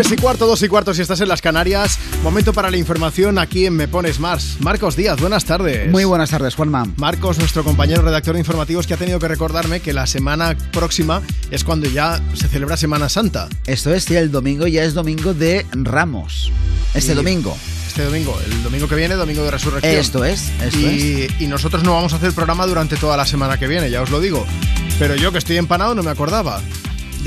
3 y cuarto, 2 y cuarto si estás en las Canarias. Momento para la información aquí en Me Pones Mars. Marcos Díaz, buenas tardes. Muy buenas tardes, Juanma. Marcos, nuestro compañero redactor de informativos, que ha tenido que recordarme que la semana próxima es cuando ya se celebra Semana Santa. Esto es, sí, el domingo ya es domingo de Ramos. Este Y- domingo. Este domingo, el domingo que viene, domingo de resurrección. Esto es, esto y, y nosotros no vamos a hacer programa durante toda la semana que viene, ya os lo digo. Pero yo que estoy empanado no me acordaba.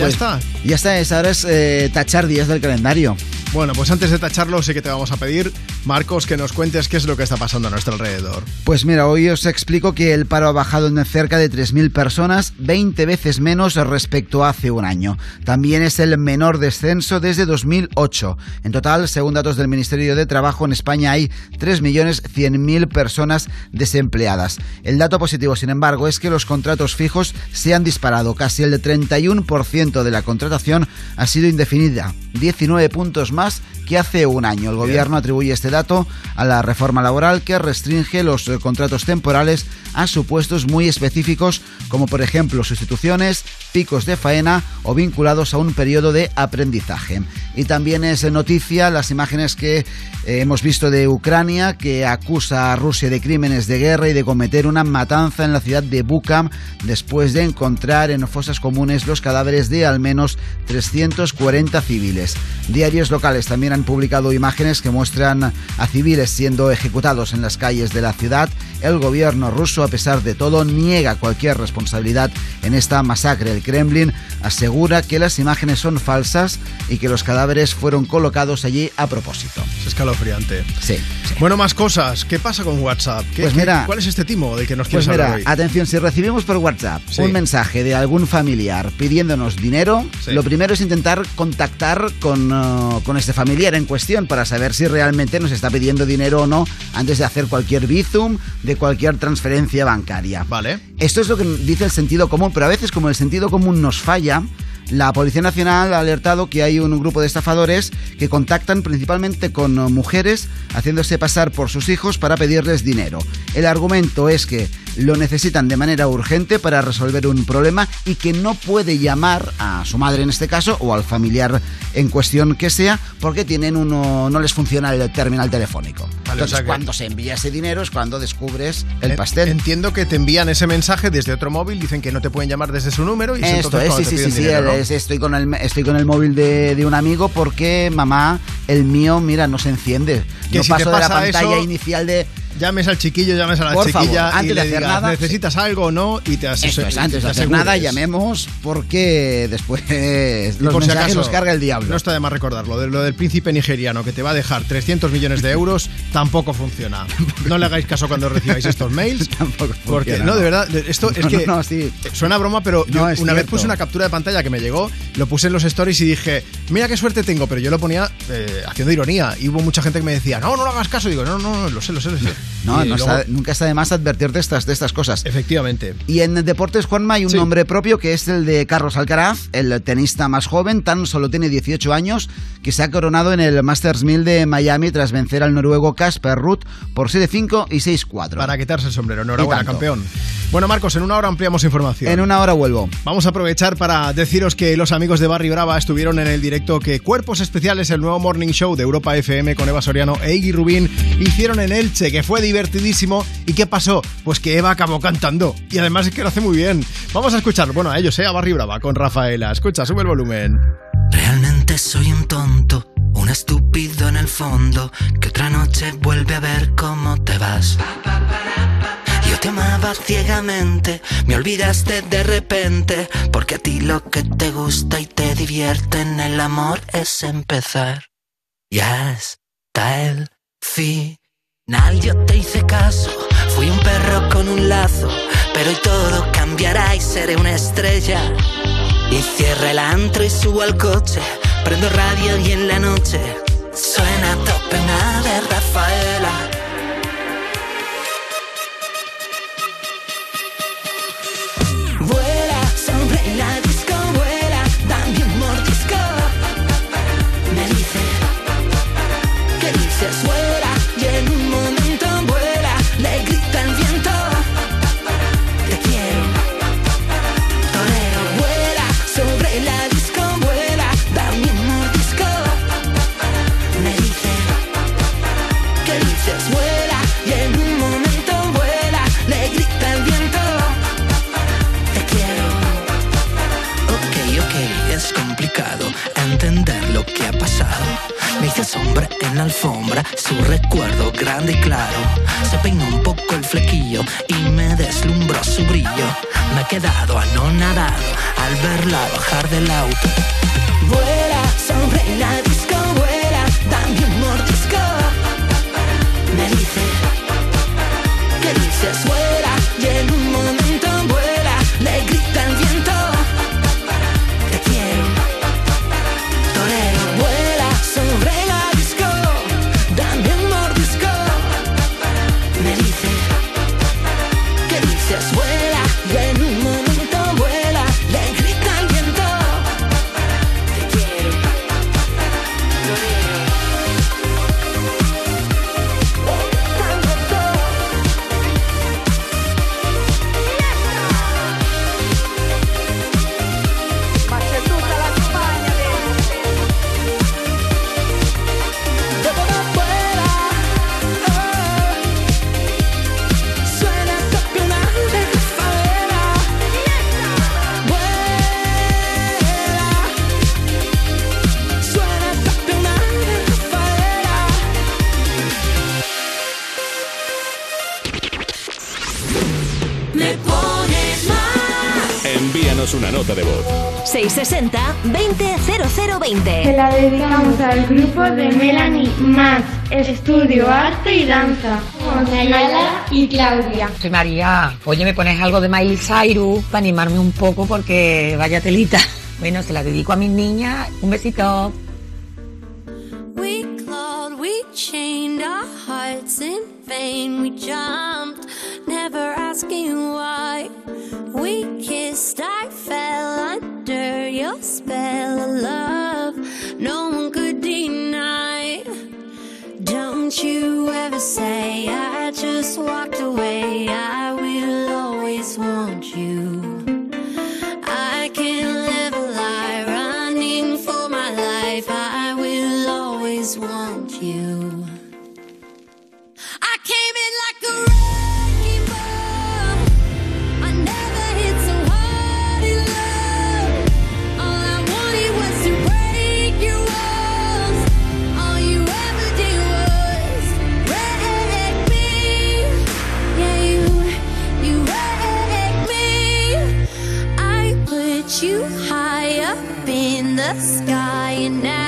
Ya Pues, está. Ya está, es, ahora es eh, tachar días del calendario. Bueno, pues antes de tacharlo, sí que te vamos a pedir, Marcos, que nos cuentes qué es lo que está pasando a nuestro alrededor. Pues mira, hoy os explico que el paro ha bajado en cerca de 3.000 personas, 20 veces menos respecto a hace un año. También es el menor descenso desde 2008. En total, según datos del Ministerio de Trabajo, en España hay 3.100.000 personas desempleadas. El dato positivo, sin embargo, es que los contratos fijos se han disparado. Casi el 31% de la contratación ha sido indefinida, 19 puntos más que hace un año. El gobierno atribuye este dato a la reforma laboral que restringe los eh, contratos temporales a supuestos muy específicos como por ejemplo sustituciones, picos de faena o vinculados a un periodo de aprendizaje. Y también es noticia las imágenes que eh, hemos visto de Ucrania que acusa a Rusia de crímenes de guerra y de cometer una matanza en la ciudad de Bukam después de encontrar en fosas comunes los cadáveres de al menos 340 civiles. Diarios locales también han publicado imágenes que muestran a civiles siendo ejecutados en las calles de la ciudad. El gobierno ruso, a pesar de todo, niega cualquier responsabilidad en esta masacre. El Kremlin asegura que las imágenes son falsas y que los cadáveres fueron colocados allí a propósito. Es escalofriante. Sí. Bueno, más cosas. ¿Qué pasa con WhatsApp? ¿Qué- Pues mira- ¿Cuál es este timo del que nos Pues quieres mira, hablar hoy? atención, si recibimos por WhatsApp Sí. un mensaje de algún familiar pidiéndonos dinero, Sí. lo primero es intentar contactar con, uh, con este familiar en cuestión para saber si realmente nos está pidiendo dinero o no antes de hacer cualquier bizum, de cualquier transferencia bancaria. Vale. Esto es lo que dice el sentido común, pero a veces como el sentido común nos falla, la Policía Nacional ha alertado que hay un grupo de estafadores que contactan principalmente con mujeres haciéndose pasar por sus hijos para pedirles dinero. El argumento es que lo necesitan de manera urgente para resolver un problema y que no puede llamar a su madre en este caso o al familiar en cuestión que sea porque tienen uno no les funciona el terminal telefónico. Vale, o Entonces sea que- cuando se envía ese dinero es cuando descubres el pastel. Entiendo que te envían ese mensaje desde otro móvil, dicen que no te pueden llamar desde su número y es Esto es, sí, sí, sí, sí, dinero, ¿no? es- estoy, con el, estoy con el móvil de, de un amigo porque mamá, el mío, mira, no se enciende. Que no si te paso de la pantalla eso, inicial de... Llames al chiquillo, llames a la Por chiquilla favor, antes y de hacer digas, nada, necesitas algo o no y te asesores. es, antes de hacer nada, llamemos porque después [LAUGHS] los por si acaso, los carga el diablo. No está de más recordarlo. De lo del príncipe nigeriano que te va a dejar 300 millones de euros tampoco funciona. No le hagáis caso cuando recibáis estos mails. [LAUGHS] Tampoco Porque, funciona, no, de verdad, esto [LAUGHS] es que no, no, sí. suena a broma, pero yo una vez puse una captura de pantalla que me llegó, lo puse en los stories y dije, mira qué suerte tengo, pero yo lo ponía eh, haciendo ironía. Y hubo mucha gente que me decía, no, no lo hagas caso. Y digo, no, no, no, lo sé, lo sé, lo sé. No, no luego- está- nunca está de más advertir de estas, de estas cosas. Efectivamente. Y en deportes, Juanma, hay un nombre propio que es el de Carlos Alcaraz, el tenista más joven, tan solo tiene 18 años, que se ha coronado en el Masters 1000 de Miami tras vencer al noruego Casper Ruth por 7-5 y 6-4. Para quitarse el sombrero. Enhorabuena, campeón. Bueno, Marcos, en una hora ampliamos información. En una hora vuelvo. Vamos a aprovechar para deciros que los amigos de Barry Brava estuvieron en el directo que Cuerpos Especiales, el nuevo morning show de Europa FM con Eva Soriano e Iggy Rubín, hicieron en Elche, que fue divertidísimo. ¿Y qué pasó? Pues que Eva acabó cantando. Y además es que lo hace muy bien. Vamos a escuchar, bueno, a ellos, ¿eh? A Barry Brava con Rafaela. Escucha, sube el volumen. Realmente soy un tonto, un estúpido en el fondo, que otra noche vuelve a ver cómo te vas. Yo te amaba ciegamente, me olvidaste de repente, porque a ti lo que te gusta y te divierte en el amor es empezar. Ya está el final, yo te hice caso, fui un perro con un lazo, pero hoy todo cambiará y seré una estrella. Y cierro el antro y subo al coche. Prendo radio y en la noche suena tope una de Rafaela. Me hice sombra en la alfombra, su recuerdo grande y claro. Se peinó un poco el flequillo y me deslumbró su brillo. Me he quedado anonadado al verla bajar del auto. Vuela sobre la disco, vuela, dame un mordisco. Me dice, ¿qué dices? 660 200020. Se la dedicamos al grupo de Melanie Max, Estudio Arte y Danza, con Ayala y Claudia. Soy María, oye, me pones algo de Miley Cyrus para animarme un poco porque vaya telita. [LAUGHS] Bueno, se la dedico a mis niñas. Un besito. We clawed, we chained our hearts in vain. We jumped, never asking why. We kissed, I fell, I under your spell of love. No one could deny. Don't you ever say I just walked away. I will always want you. I can't live a lie running for my life. I will always want the sky, and now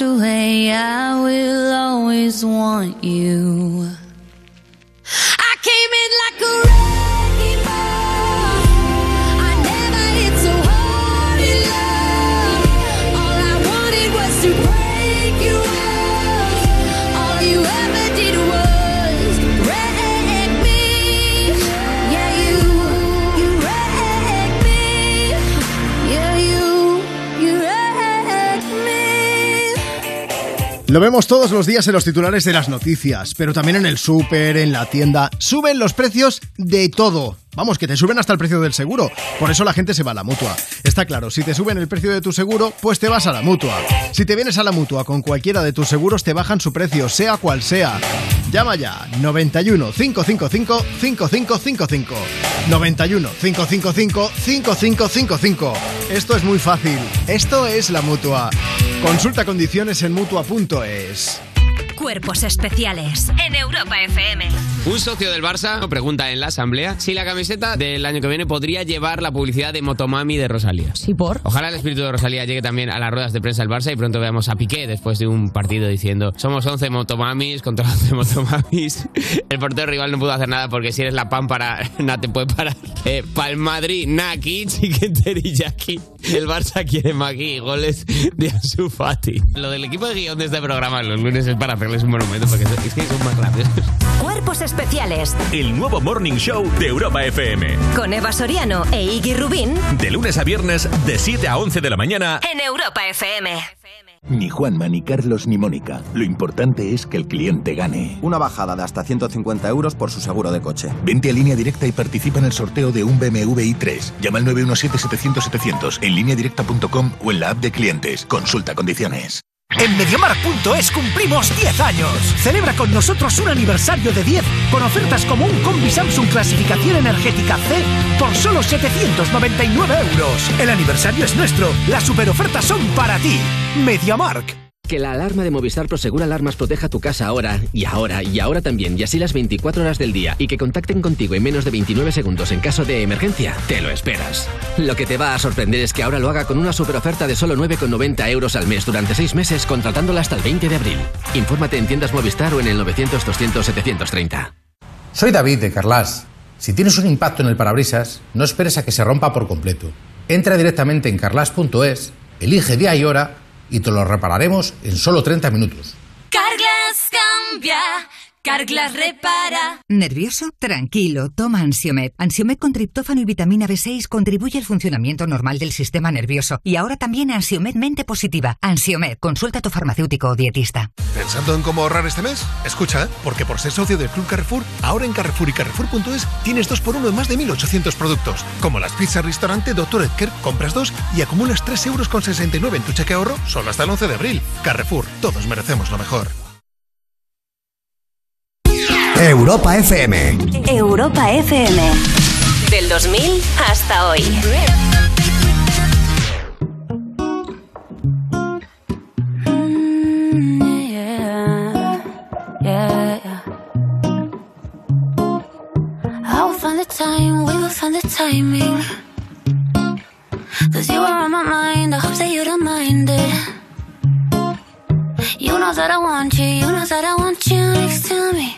away. I will always want you. Lo vemos todos los días en los titulares de las noticias, pero también en el súper, en la tienda. Suben los precios de todo. Vamos, que te suben hasta el precio del seguro. Por eso la gente se va a la mutua. Está claro, si te suben el precio de tu seguro, pues te vas a la mutua. Si te vienes a la mutua con cualquiera de tus seguros, te bajan su precio, sea cual sea. Llama ya 91 555 5555. 91 555 5555. Esto es muy fácil. Esto es la mutua. Consulta condiciones en mutua.es. Cuerpos especiales en Europa FM. Un socio del Barça pregunta en la asamblea si la camiseta del año que viene podría llevar la publicidad de Motomami de Rosalía. ¿Sí por? Ojalá el espíritu de Rosalía llegue también a las ruedas de prensa del Barça y pronto veamos a Piqué después de un partido diciendo somos 11 Motomamis contra 11 Motomamis. [LAUGHS] El portero rival no pudo hacer nada porque si eres la pámpara [LAUGHS] nada te puede parar. Eh, Para el Madrid, Naki, [LAUGHS] Chicken Teriyaki. El Barça quiere Magui y goles de Ansu Fati. Lo del equipo de guion de este programa los lunes es para hacerles un monumento porque es que son más graciosos. Cuerpos especiales El nuevo Morning Show de Europa FM. con Eva Soriano e Iggy Rubín De lunes a viernes, de 7 a 11 de la mañana. en Europa FM. Ni Juanma, ni Carlos, ni Mónica. Lo importante es que el cliente gane. Una bajada de hasta 150 euros por su seguro de coche. Vente a línea directa y participa en el sorteo de un BMW i3. Llama al 917-700-700 en lineadirecta.com o en la app de clientes. Consulta condiciones. En Mediamar.es cumplimos 10 años. Celebra con nosotros un aniversario de 10 con ofertas como un combi Samsung clasificación energética C por solo 799 euros. El aniversario es nuestro. Las superofertas son para ti. Mediamark. Que la alarma de Movistar Prosegura Alarmas proteja tu casa ahora, y ahora, y ahora también, y así las 24 horas del día, y que contacten contigo en menos de 29 segundos en caso de emergencia, te lo esperas. Lo que te va a sorprender es que ahora lo haga con una superoferta de solo 9,90 euros al mes durante 6 meses, contratándola hasta el 20 de abril. Infórmate en tiendas Movistar o en el 900-200-730. Soy David de Carlas. Si tienes un impacto en el parabrisas, no esperes a que se rompa por completo. Entra directamente en carlas.es, elige día y hora y te lo repararemos en solo 30 minutos. Carglass cambia, Carglass repara. ¿Nervioso? Tranquilo, toma Ansiomed. Ansiomed con triptófano y vitamina B6 contribuye al funcionamiento normal del sistema nervioso. Y ahora también Ansiomed mente positiva. Ansiomed, consulta a tu farmacéutico o dietista. ¿Pensando en cómo ahorrar este mes? Escucha, ¿eh? porque por ser socio del Club Carrefour, ahora en Carrefour y Carrefour.es tienes 2 por 1 en más de 1.800 productos. Como las pizzas restaurante Dr. Edgar, compras dos y acumulas 3 euros con 69 en tu cheque ahorro solo hasta el 11 de abril. Carrefour, todos merecemos lo mejor. Europa FM. Europa FM. Del 2000 hasta hoy. Yeah, yeah, yeah. I will find the time, we will find the timing. Cause you are on my mind, I hope that you don't mind it. You know that I want you, you know that I want you next to me.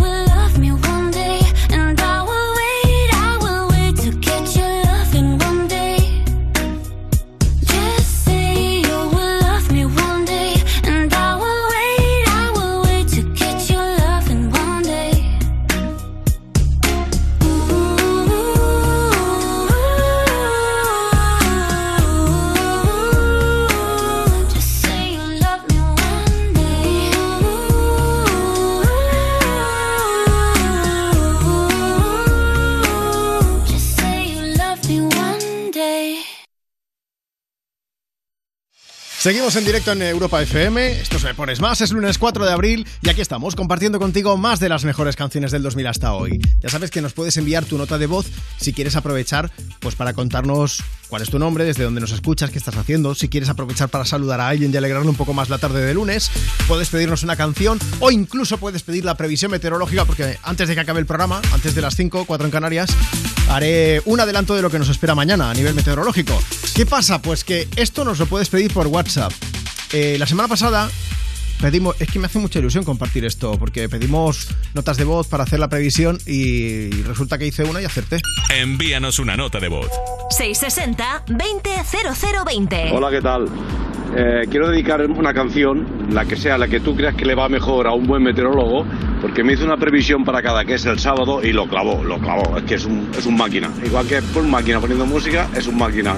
Seguimos en directo en Europa FM. Esto es Me Pones Más. Es lunes 4 de abril y aquí estamos compartiendo contigo más de las mejores canciones del 2000 hasta hoy. Ya sabes que nos puedes enviar tu nota de voz si quieres aprovechar pues para contarnos cuál es tu nombre, desde dónde nos escuchas, qué estás haciendo. Si quieres aprovechar para saludar a alguien y alegrarle un poco más la tarde de lunes, puedes pedirnos una canción o incluso puedes pedir la previsión meteorológica porque antes de que acabe el programa, antes de las 5, 4 en Canarias, haré un adelanto de lo que nos espera mañana a nivel meteorológico. ¿Qué pasa? Pues que esto nos lo puedes pedir por WhatsApp. Eh, la semana pasada pedimos, es que me hace mucha ilusión compartir esto, porque pedimos notas de voz para hacer la previsión y resulta que hice una y acerté. Envíanos una nota de voz. 660-200020. Hola, ¿qué tal? Eh, quiero dedicar una canción, la que sea, la que tú creas que le va mejor a un buen meteorólogo, porque me hizo una previsión para cada que es el sábado y lo clavó, lo clavó. Es que es un, es un máquina. Igual que por máquina poniendo música, es un máquina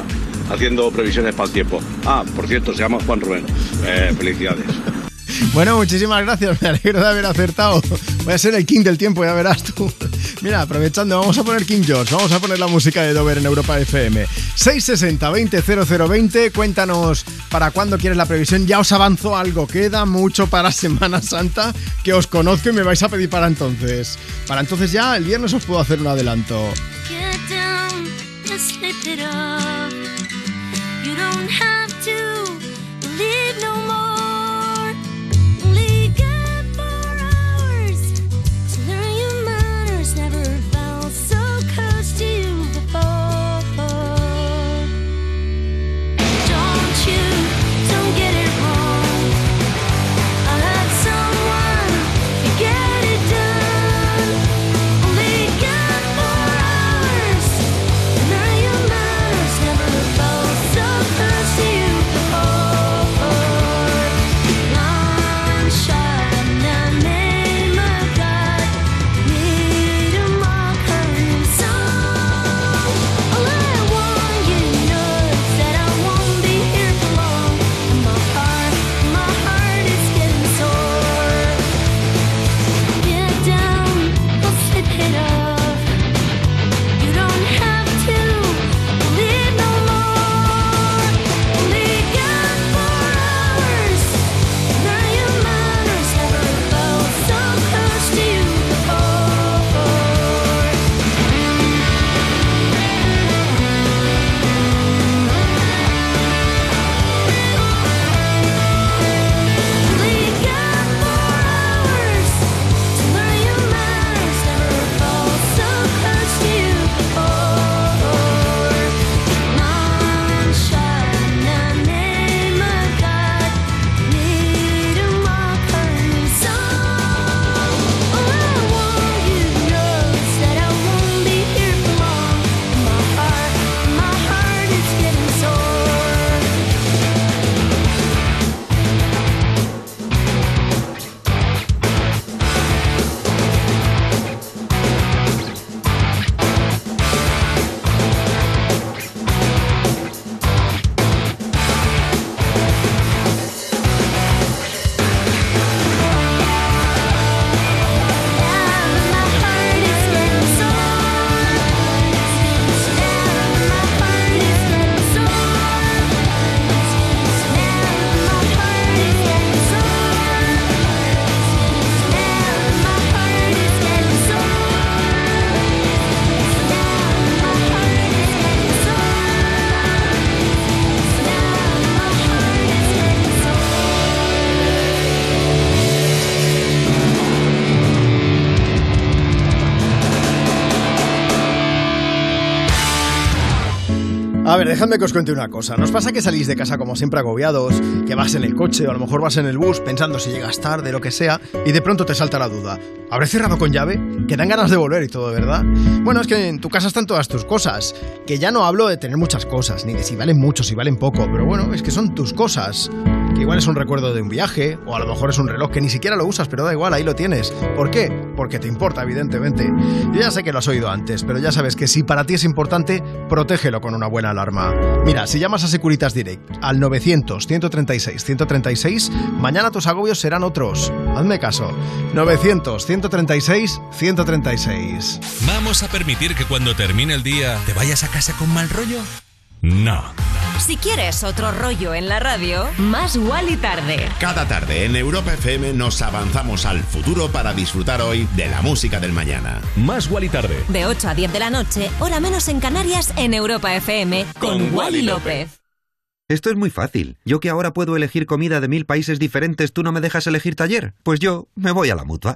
haciendo previsiones para el tiempo. Ah, por cierto, se llama Juan Rubén. Eh, felicidades. Bueno, muchísimas gracias, me alegro de haber acertado. Voy a ser el king del tiempo, ya verás tú. Mira, aprovechando, vamos a poner King George, vamos a poner la música de Dover en Europa FM. 660-200020, cuéntanos para cuándo quieres la previsión. Ya os avanzo algo, queda mucho para Semana Santa, que os conozco y me vais a pedir para entonces. Para entonces ya, el viernes os puedo hacer un adelanto. Ver, dejadme que os cuente una cosa. ¿Nos pasa que salís de casa como siempre agobiados, que vas en el coche o a lo mejor vas en el bus pensando si llegas tarde, lo que sea, y de pronto te salta la duda? ¿Habré cerrado con llave? Que dan ganas de volver y todo, ¿verdad? Bueno, es que en tu casa están todas tus cosas. Que ya no hablo de tener muchas cosas, ni de si valen mucho, si valen poco, pero bueno, es que son tus cosas. Que igual es un recuerdo de un viaje, o a lo mejor es un reloj que ni siquiera lo usas, pero da igual, ahí lo tienes. ¿Por qué? Porque te importa, evidentemente. Yo ya sé que lo has oído antes, pero ya sabes que si para ti es importante, protégelo con una buena alarma. Mira, si llamas a Securitas Direct al 900-136-136, mañana tus agobios serán otros. Hazme caso. 900-136-136. ¿Vamos a permitir que cuando termine el día te vayas a casa con mal rollo? No. Si quieres otro rollo en la radio, más y tarde. Cada tarde en Europa FM nos avanzamos al futuro para disfrutar hoy de la música del mañana. Más y tarde. De 8 a 10 de la noche, hora menos en Canarias, en Europa FM, con, Wally López. Esto es muy fácil. Yo que ahora puedo elegir comida de mil países diferentes, ¿tú no me dejas elegir taller? Pues yo me voy a la mutua.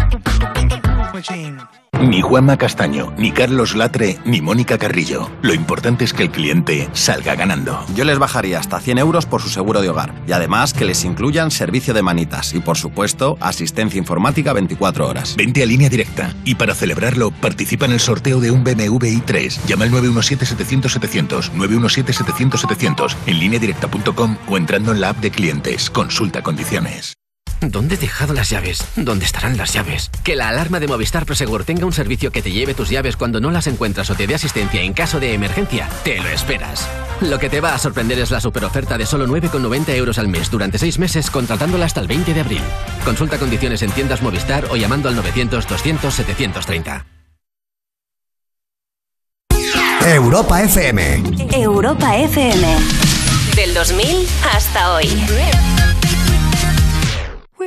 Ni Juanma Castaño, ni Carlos Latre, ni Mónica Carrillo. Lo importante es que el cliente salga ganando. Yo les bajaría hasta 100 euros por su seguro de hogar y además que les incluyan servicio de manitas y por supuesto asistencia informática 24 horas. Vente a línea directa y para celebrarlo participa en el sorteo de un BMW i3. Llama al 917-700-700, 917-700-700 en lineadirecta.com o entrando en la app de clientes. Consulta condiciones. ¿Dónde he dejado las llaves? ¿Dónde estarán las llaves? Que la alarma de Movistar Prosegur tenga un servicio que te lleve tus llaves cuando no las encuentras o te dé asistencia en caso de emergencia, te lo esperas. Lo que te va a sorprender es la superoferta de solo 9,90 euros al mes durante 6 meses contratándola hasta el 20 de abril. Consulta condiciones en tiendas Movistar o llamando al 900 200 730. Europa FM. Europa FM. Del 2000 hasta hoy.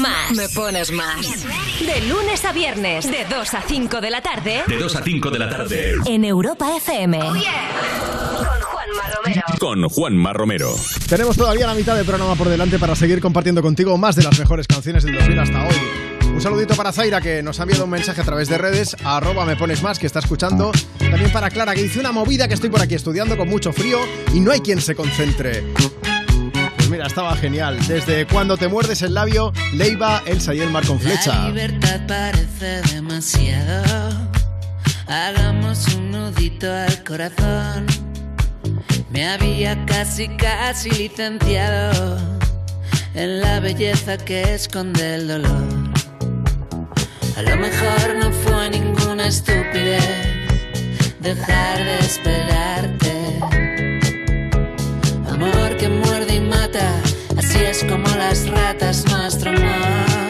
Más. Me pones más. De lunes a viernes, de 2 a 5 de la tarde. De 2 a 5 de la tarde. En Europa FM. Con Juanma Romero. Con Juanma Romero. Tenemos todavía la mitad del programa por delante para seguir compartiendo contigo más de las mejores canciones del 2000 hasta hoy. Un saludito para Zaira que nos ha enviado un mensaje a través de redes, a arroba me pones más que está escuchando. También para Clara que dice una movida que estoy por aquí estudiando con mucho frío y no hay quien se concentre. Pues mira, estaba genial. Desde cuando te muerdes el labio, Leiva, Elsa y Elmar con La flecha. libertad parece demasiado. Hagamos un nudito al corazón. Me había casi, casi licenciado en la belleza que esconde el dolor. A lo mejor no fue ninguna estupidez dejar de esperarte. Amor mata, así es como las ratas nuestro amor.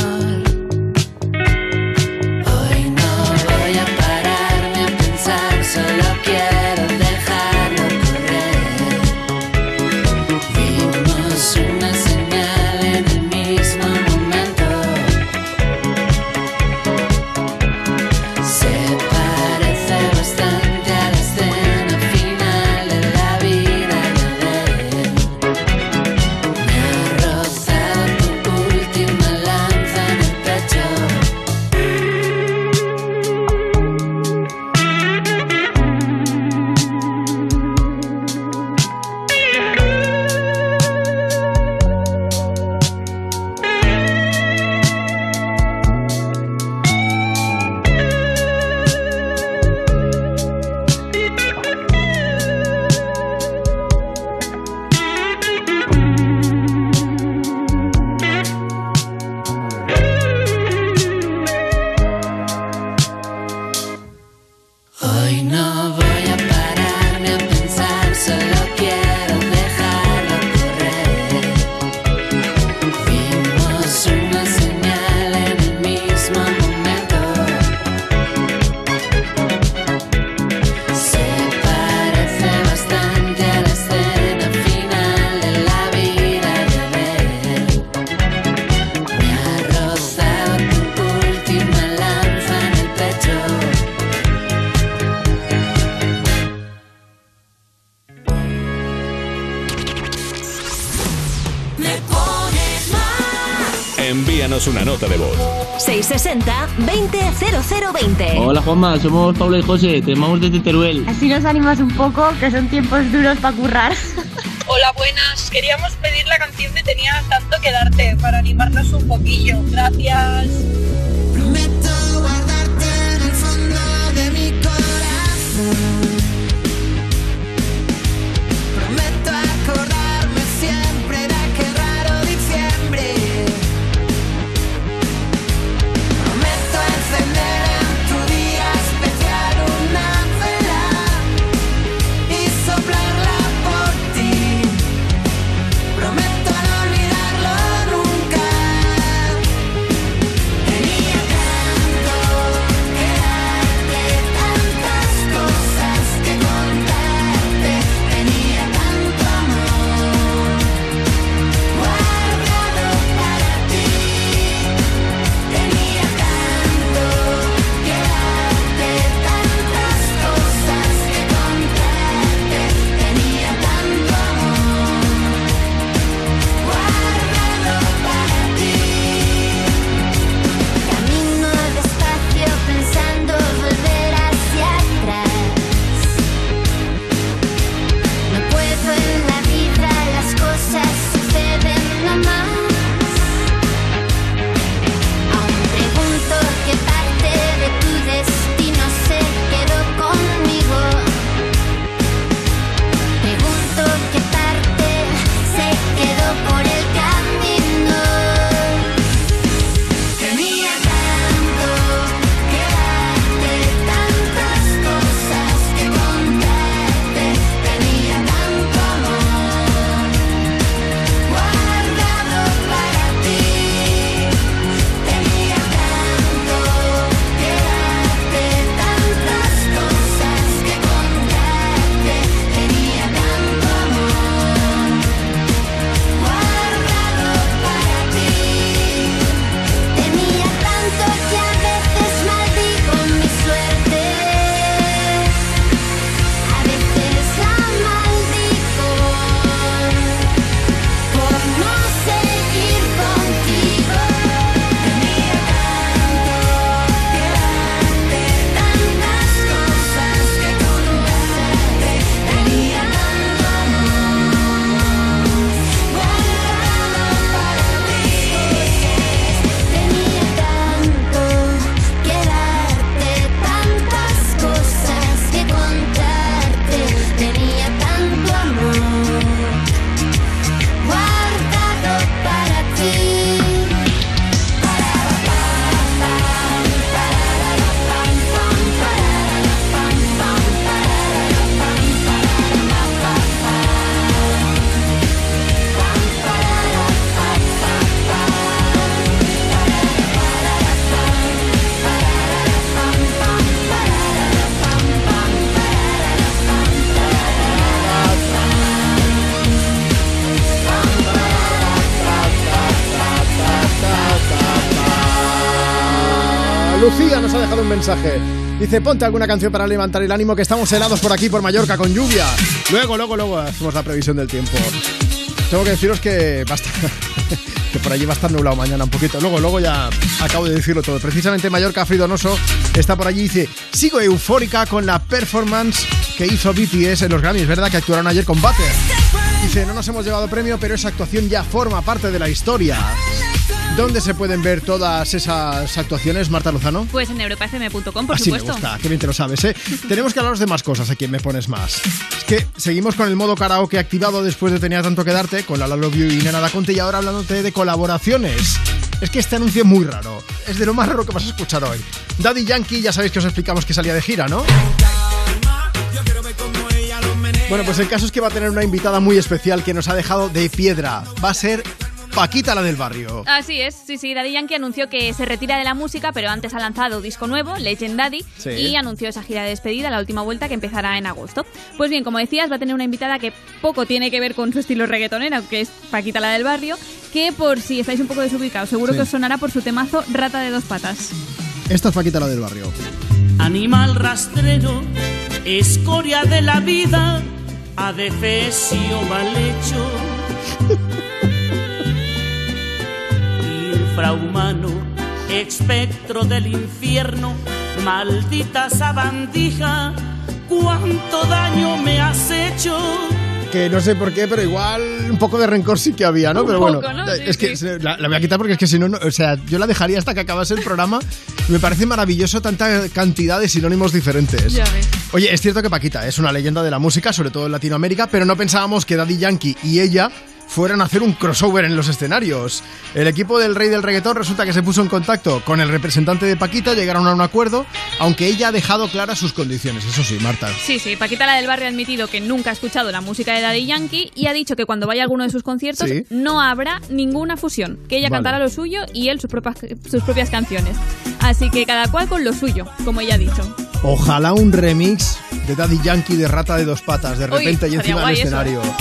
Juanma, somos Paula y José, te llamamos desde Teruel. Así nos animas un poco, que son tiempos duros para currar. [LAUGHS] Hola, buenas. Queríamos pedir la canción de Tenía tanto que darte para animarnos un poquillo. Gracias. Lucía nos ha dejado un mensaje. Dice, ponte alguna canción para levantar el ánimo que estamos helados por aquí, por Mallorca, con lluvia. Luego, luego, luego hacemos la previsión del tiempo. Tengo que deciros que basta. [LAUGHS] por allí va a estar nublado mañana un poquito. Luego, luego ya acabo de decirlo todo. Precisamente Mallorca Fridonoso está por allí dice, sigo eufórica con la performance que hizo BTS en los Grammys, ¿verdad? Que actuaron ayer con Butter. Dice, no nos hemos llevado premio, pero esa actuación ya forma parte de la historia. ¿Dónde se pueden ver todas esas actuaciones, Marta Lozano? Pues en europafm.com, por Así me supuesto. gusta, qué bien te lo sabes, ¿eh? [LAUGHS] Tenemos que hablaros de más cosas aquí en Me Pones Más. Es que seguimos con el modo karaoke activado después de Tenía Tanto que Darte, con la La Love You y Nena Da Conte, y ahora hablándote de colaboraciones. Es que este anuncio es muy raro. Es de lo más raro que vas a escuchar hoy. Daddy Yankee, ya sabéis que os explicamos que salía de gira, ¿no? Bueno, pues el caso es que va a tener una invitada muy especial que nos ha dejado de piedra. Va a ser Paquita, la del barrio. Así es, sí, sí. Daddy Yankee anunció que se retira de la música, pero antes ha lanzado disco nuevo, Legend Daddy, Sí. y anunció esa gira de despedida, la última vuelta, que empezará en agosto. Pues bien, como decías, va a tener una invitada que poco tiene que ver con su estilo reggaetonero, que es Paquita, la del barrio, que por si estáis un poco desubicados, seguro Sí. que os sonará por su temazo Rata de dos patas. Esta es Paquita, la del barrio. Animal rastrero, escoria de la vida, adefesio mal hecho. [LAUGHS] Infrahumano, espectro del infierno, maldita sabandija, cuánto daño me has hecho. Que no sé por qué, pero igual un poco de rencor sí que había, ¿no? Un pero poco, bueno, ¿no? Sí, es que sí. la, la voy a quitar porque es que si no, no- o sea, yo la dejaría hasta que acabase el programa. Me parece maravilloso tanta cantidad de sinónimos diferentes. Ya ves. Oye, es cierto que Paquita es una leyenda de la música, sobre todo en Latinoamérica, pero no pensábamos que Daddy Yankee y ella fueran a hacer un crossover en los escenarios. El equipo del Rey del Reggaetón resulta que se puso en contacto con el representante de Paquita, llegaron a un acuerdo, aunque ella ha dejado claras sus condiciones. Eso sí, Marta. Sí, sí, Paquita la del barrio ha admitido que nunca ha escuchado la música de Daddy Yankee y ha dicho que cuando vaya a alguno de sus conciertos Sí. no habrá ninguna fusión, que ella Vale. cantará lo suyo y él sus propias, sus propias canciones. Así que cada cual con lo suyo, como ella ha dicho. Ojalá un remix de Daddy Yankee de Rata de dos patas, de Uy, repente y estaría encima del eso.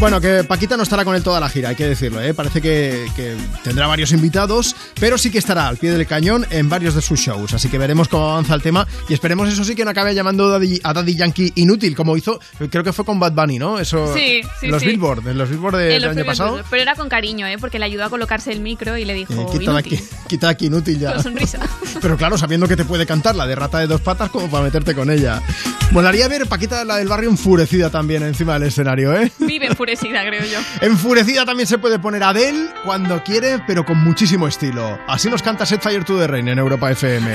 Bueno, que Paquita no estará con él toda la gira, hay que decirlo, ¿eh? Parece que, que tendrá varios invitados, pero sí que estará al pie del cañón en varios de sus shows. Así que veremos cómo avanza el tema y esperemos, eso sí, que no acabe llamando a Daddy Yankee inútil, como hizo, creo que fue con Bad Bunny, ¿no? Eso. Sí, sí, los sí. Billboard, en los Billboard de- del los año premios pasado. Billboard. Pero era con cariño, ¿eh? porque le ayudó a colocarse el micro y le dijo Eh, quita, de aquí, quita de aquí inútil ya. Con sonrisa. [LAUGHS] Pero claro, sabiendo que te puede cantar la de rata de dos patas como para meterte con ella. Molaría ver Paquita, la del barrio, enfurecida también encima del escenario, ¿eh? Vive enfurecida, creo yo. Enfurecida también se puede poner Adele cuando quiere, pero con muchísimo estilo. Así nos canta Set Fire to the Rain en Europa FM.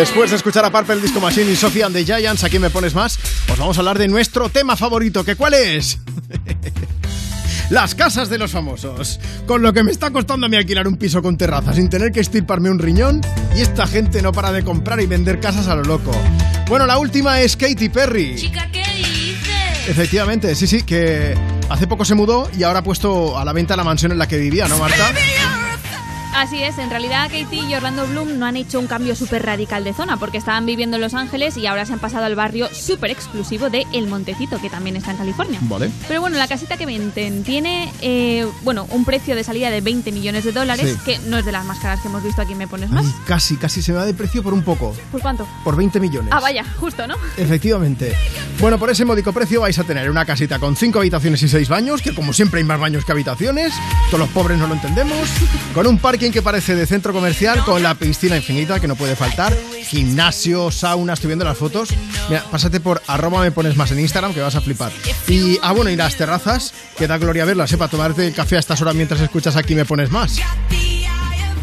Después de escuchar a Purple Disco Machine y Sophie and the Giants, aquí me pones más, os vamos a hablar de nuestro tema favorito, que cuál es? [LAUGHS] Las casas de los famosos. Con lo que me está costando a mí alquilar un piso con terraza sin tener que estirparme un riñón y esta gente no para de comprar y vender casas a lo loco. Bueno, la última es Katy Perry. Chica, ¿qué dices? Efectivamente, sí, sí, que hace poco se mudó y ahora ha puesto a la venta la mansión en la que vivía, ¿no, Marta? Así es, en realidad Katie y Orlando Bloom no han hecho un cambio súper radical de zona porque estaban viviendo en Los Ángeles y ahora se han pasado al barrio súper exclusivo de El Montecito, que también está en California. Vale. Pero bueno, la casita que venden tiene, eh, bueno, un precio de salida de 20 millones de dólares, Sí. que no es de las más caras que hemos visto aquí Me Pones Más. Ay, casi, casi se me va de precio por un poco, ¿Por cuánto? por 20 millones. Ah, vaya, justo, ¿no? Efectivamente. Bueno, por ese módico precio vais a tener una casita con 5 habitaciones y 6 baños, que como siempre hay más baños que habitaciones, todos los pobres no lo entendemos, con un parking que parece de centro comercial, con la piscina infinita que no puede faltar, gimnasio, sauna, estoy viendo las fotos. Mira, pásate por arroba me pones más en Instagram que vas a flipar. Y, ah, bueno, y las terrazas, que da gloria verlas, ¿eh? Para tomarte el café a estas horas mientras escuchas aquí me pones más.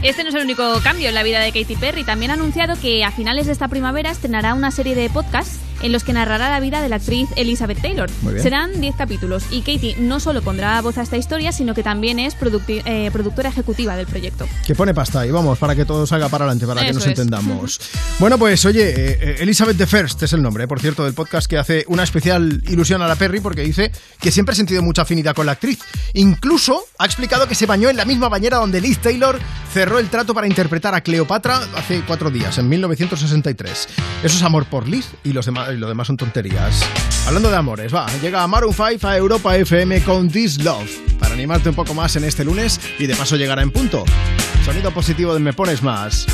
Este no es el único cambio en la vida de Katy Perry. También ha anunciado que a finales de esta primavera estrenará una serie de podcasts en los que narrará la vida de la actriz Elizabeth Taylor. Serán 10 capítulos y Katy no solo pondrá voz a esta historia, sino que también es eh, productora ejecutiva del proyecto. Que pone pasta y vamos, para que todo salga para adelante, para que nos es. entendamos. [LAUGHS] Bueno, pues oye, eh, eh, Elizabeth the First es el nombre, eh, por cierto, del podcast que hace una especial ilusión a la Perry porque dice que siempre ha sentido mucha afinidad con la actriz. Incluso ha explicado que se bañó en la misma bañera donde Liz Taylor cerró el trato para interpretar a Cleopatra hace cuatro días, en 1963. Eso es amor por Liz y los demás y lo demás son tonterías. Hablando de amores, va, llega Maroon 5 a Europa FM con This Love para animarte un poco más en este lunes y de paso llegará en punto. Sonido positivo de Me Pones Más.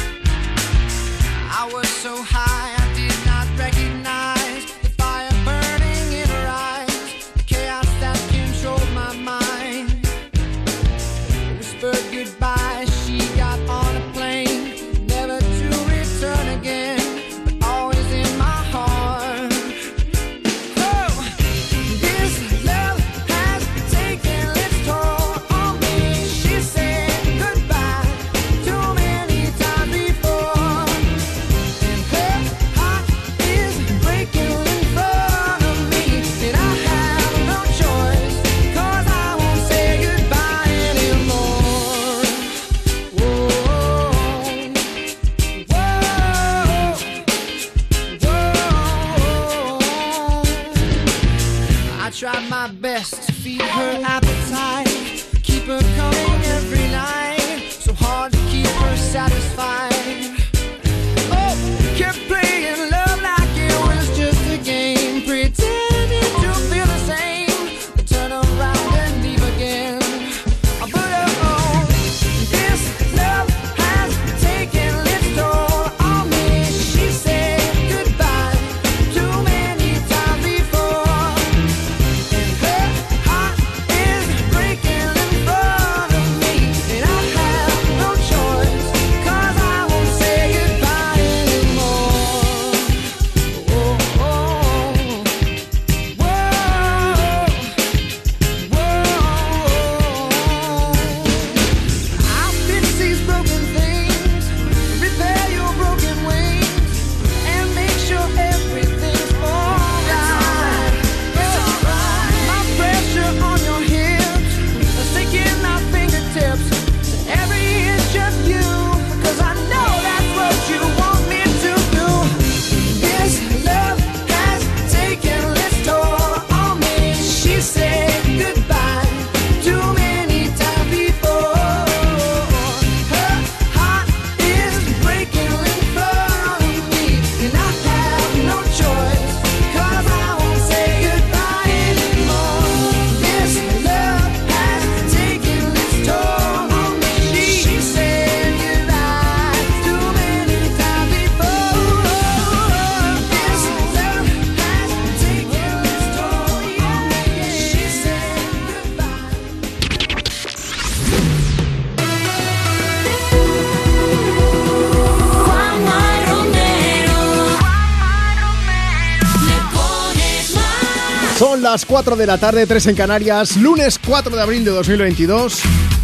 Las 4 de la tarde, 3 en Canarias, lunes 4 de abril de 2022.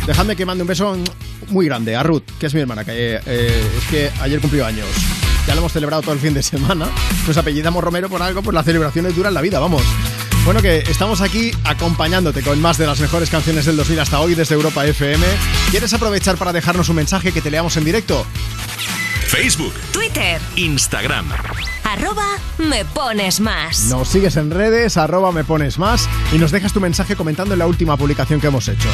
Dejadme que mande un beso muy grande a Ruth, que es mi hermana, que eh, es que ayer cumplió años. Ya lo hemos celebrado todo el fin de semana. Nos apellidamos Romero por algo, pues las celebraciones duran la vida, vamos. Bueno, que estamos aquí acompañándote con más de las mejores canciones del 2000 hasta hoy desde Europa FM. ¿Quieres aprovechar para dejarnos un mensaje que te leamos en directo? Facebook, Twitter, Instagram. Arroba me pones más. Nos sigues en redes, arroba me pones más y nos dejas tu mensaje comentando en la última publicación que hemos hecho.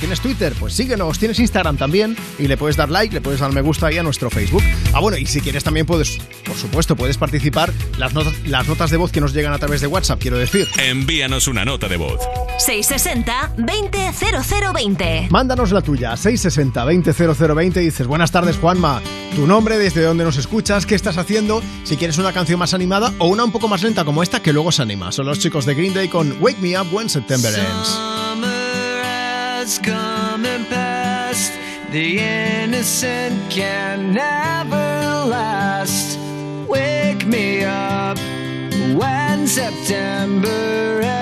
¿Tienes Twitter? Pues síguenos. ¿Tienes Instagram también? Y le puedes dar like, le puedes dar me gusta ahí a nuestro Facebook. Ah, bueno, y si quieres también puedes, por supuesto, puedes participar las, notas las notas de voz que nos llegan a través de WhatsApp, quiero decir. Envíanos una nota de voz. 660 200020. Mándanos la tuya, 660-200020 y dices, buenas tardes Juanma, tu nombre, desde dónde nos escuchas, qué estás haciendo, si quieres una canción más animada o una un poco más lenta como esta que luego se anima. Son los chicos de Green Day con Wake Me Up When September Ends. Wake me up when September ends.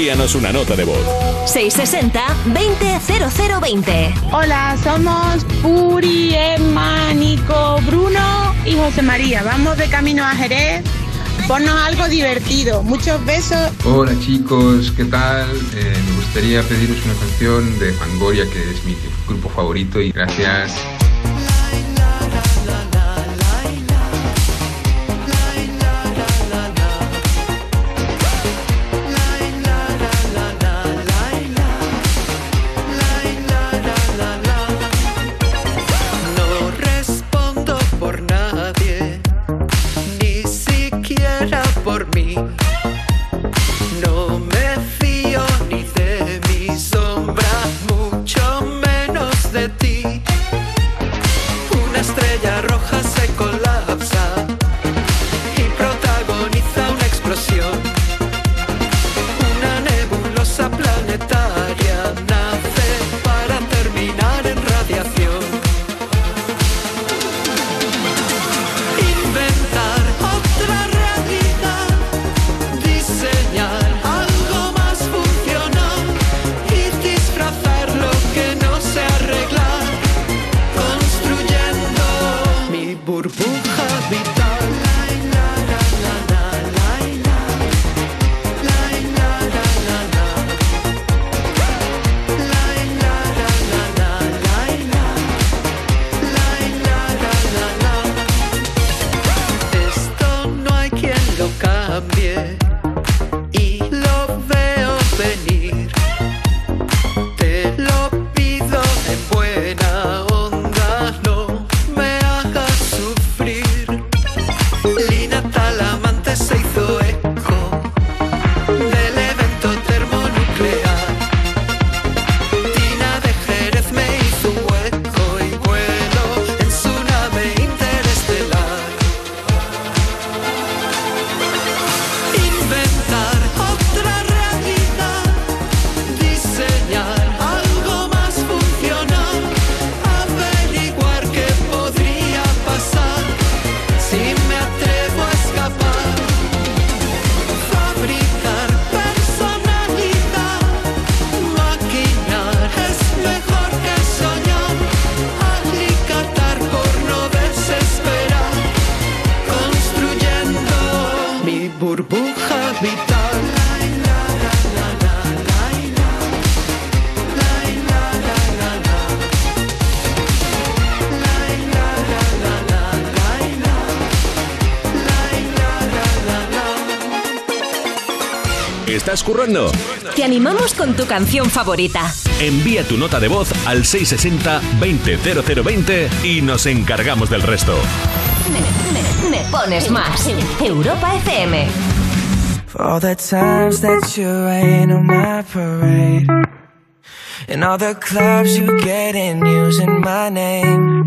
envíanos una nota de voz. 660-200020. Hola, somos Puri, Emma, Nico, Bruno y José María. Vamos de camino a Jerez. Ponnos algo divertido. Muchos besos. Hola chicos, ¿qué tal? Eh, me gustaría pediros una canción de Fangoria, que es mi grupo favorito. Y gracias. Currando? Te animamos con tu canción favorita. Envía tu nota de voz al 660-200020 y nos encargamos del resto. Me, me pones más. Europa FM. For all the times that you rain on my parade And all the clubs you get in using my name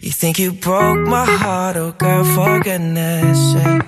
You think you broke my heart, oh girl, for goodness sake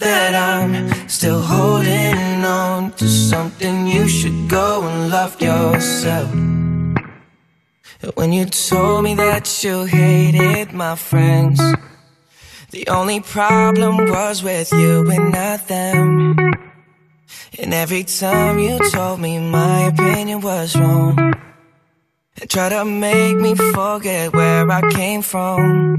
that I'm still holding on to something You should go and love yourself When you told me that you hated my friends the only problem was with you and not them. And every time you told me my opinion was wrong, and tried to make me forget where I came from.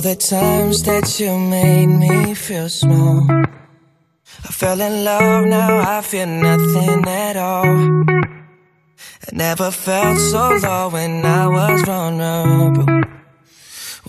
all the times that you made me feel small. I fell in love, now I feel nothing at all. I never felt so low when I was vulnerable.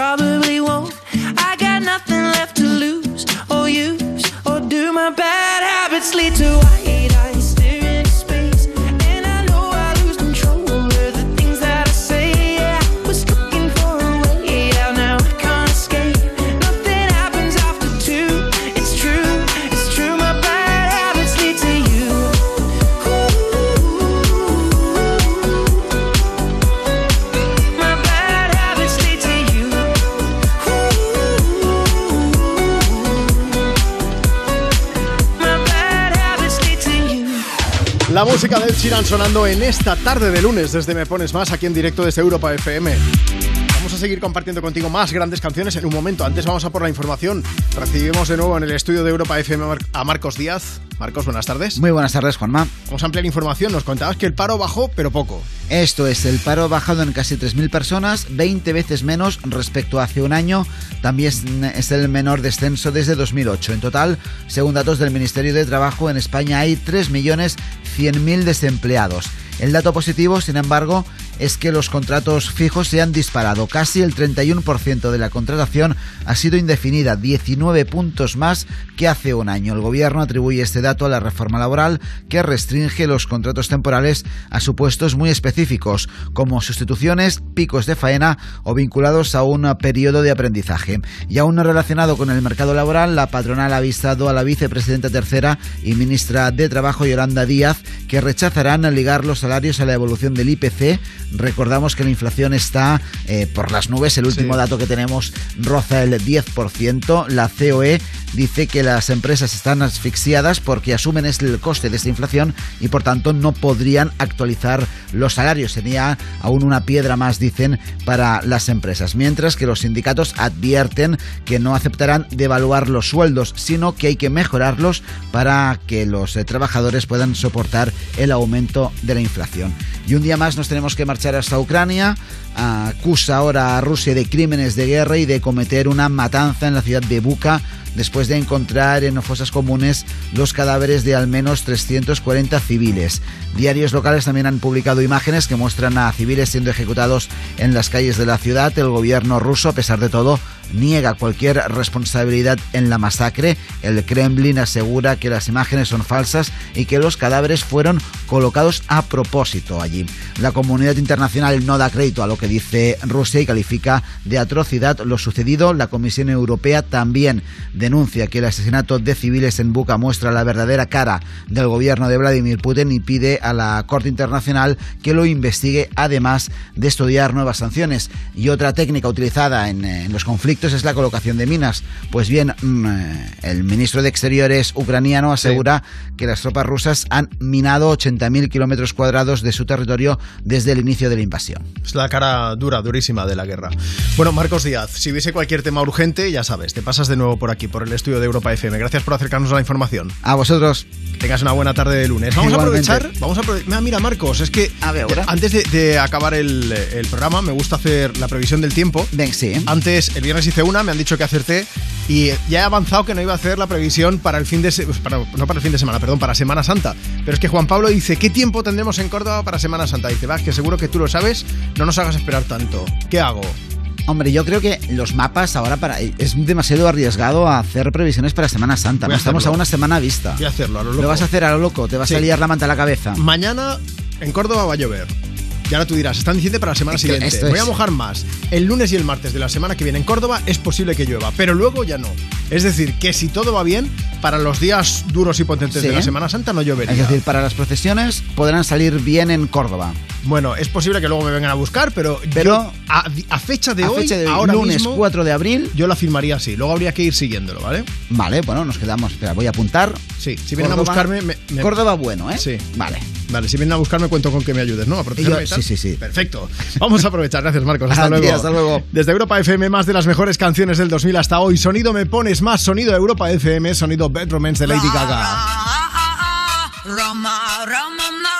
Probably música de Ed sonando en esta tarde de lunes desde Me Pones Más aquí en directo desde Europa FM. Seguir compartiendo contigo más grandes canciones en un momento. Antes vamos a por la información. Recibimos de nuevo en el estudio de Europa FM a Mar- a Marcos Díaz. Marcos, buenas tardes. Muy buenas tardes, Juanma. Vamos a ampliar información. Nos contabas que el paro bajó, pero poco. Esto es, el paro ha bajado en casi 3.000 personas, 20 veces menos respecto a hace un año. También es el menor descenso desde 2008. En total, según datos del Ministerio de Trabajo, en España hay 3.100.000 desempleados. El dato positivo, sin embargo, es que los contratos fijos se han disparado. Casi el 31% de la contratación ha sido indefinida, 19 puntos más que hace un año. El gobierno atribuye este dato a la reforma laboral que restringe los contratos temporales a supuestos muy específicos, como sustituciones, picos de faena o vinculados a un periodo de aprendizaje. Y aún no relacionado con el mercado laboral, la patronal ha avisado a la vicepresidenta tercera y ministra de Trabajo, Yolanda Díaz, que rechazarán ligar los salarios a la evolución del IPC. Recordamos que la inflación está eh, por las nubes. El último dato que tenemos roza el 10%. La COE dice que las empresas están asfixiadas porque asumen el coste de esta inflación y por tanto no podrían actualizar los salarios. Sería aún una piedra más, dicen, para las empresas. Mientras que los sindicatos advierten que no aceptarán devaluar los sueldos, sino que hay que mejorarlos para que los eh, trabajadores puedan soportar el aumento de la inflación. Y un día más nos tenemos que marchar hasta Ucrania. Acusa ahora a Rusia de crímenes de guerra y de cometer una matanza en la ciudad de Buka después de encontrar en fosas comunes los cadáveres de al menos 340 civiles. Diarios locales también han publicado imágenes que muestran a civiles siendo ejecutados en las calles de la ciudad. El gobierno ruso, a pesar de todo, niega cualquier responsabilidad en la masacre. El Kremlin asegura que las imágenes son falsas y que los cadáveres fueron colocados a propósito allí. La comunidad internacional no da crédito a lo que dice Rusia y califica de atrocidad lo sucedido. La Comisión Europea también denuncia que el asesinato de civiles en Buca muestra la verdadera cara del gobierno de Vladimir Putin y pide a la Corte Internacional que lo investigue además de estudiar nuevas sanciones. Y otra técnica utilizada en, eh, en los conflictos es la colocación de minas. Pues bien, mm, eh, el ministro de Exteriores ucraniano asegura que las tropas rusas han minado 80.000 kilómetros cuadrados de su territorio desde el inicio de la invasión. Es la cara dura, durísima de la guerra. Bueno, Marcos Díaz, si hubiese cualquier tema urgente, ya sabes, te pasas de nuevo por aquí, por el estudio de Europa FM. Gracias por acercarnos a la información. A vosotros. Que tengas una buena tarde de lunes. Vamos Igualmente. a aprovechar. Vamos a aprove- Mira, mira, Marcos, es que antes de, de acabar el, el programa, me gusta hacer la previsión del tiempo. Ven, sí. Antes, el viernes hice una, me han dicho que acerté. Y ya he avanzado que no iba a hacer la previsión para el fin de para- no para el fin de semana, perdón, para Semana Santa. Pero es que Juan Pablo dice, ¿qué tiempo tendremos en Córdoba para Semana Santa? Dice, va, que seguro que tú lo sabes, no nos hagas esperar tanto. ¿Qué hago? Hombre, yo creo que los mapas ahora para es demasiado arriesgado a hacer previsiones para Semana Santa. No estamos a una semana vista. Voy a hacerlo a lo loco. Lo vas a hacer a lo loco, te vas Sí. a liar la manta a la cabeza. Mañana en Córdoba va a llover. Y ahora tú dirás, están diciendo para la semana siguiente. esto Voy a mojar más. El lunes y el martes de la semana que viene en Córdoba es posible que llueva, pero luego ya no. Es decir, que si todo va bien, para los días duros y potentes de la Semana Santa no llovería. Es decir, para las procesiones podrán salir bien en Córdoba. Bueno, es posible que luego me vengan a buscar, pero, Pero- yo, a, a fecha de a hoy, fecha de hoy, ahora lunes mismo, 4 de abril, yo la firmaría así. Luego habría que ir siguiéndolo, ¿vale? Vale, bueno, nos quedamos. Espera, voy a apuntar. Sí, si vienen a buscarme... me- me- Córdoba bueno, ¿eh? Sí. Vale. Vale, si vienen a buscarme cuento con que me ayudes, ¿no? A protegerme yo- y tal. Sí, sí, sí. Perfecto. Vamos a aprovechar. Gracias, Marcos. Hasta luego. hasta luego. Desde Europa FM, más de las mejores canciones del 2000 hasta hoy. Sonido Me Pones Más, sonido Europa FM, sonido Bad Romance de Lady Gaga. Roma, Roma, ma, Gaga,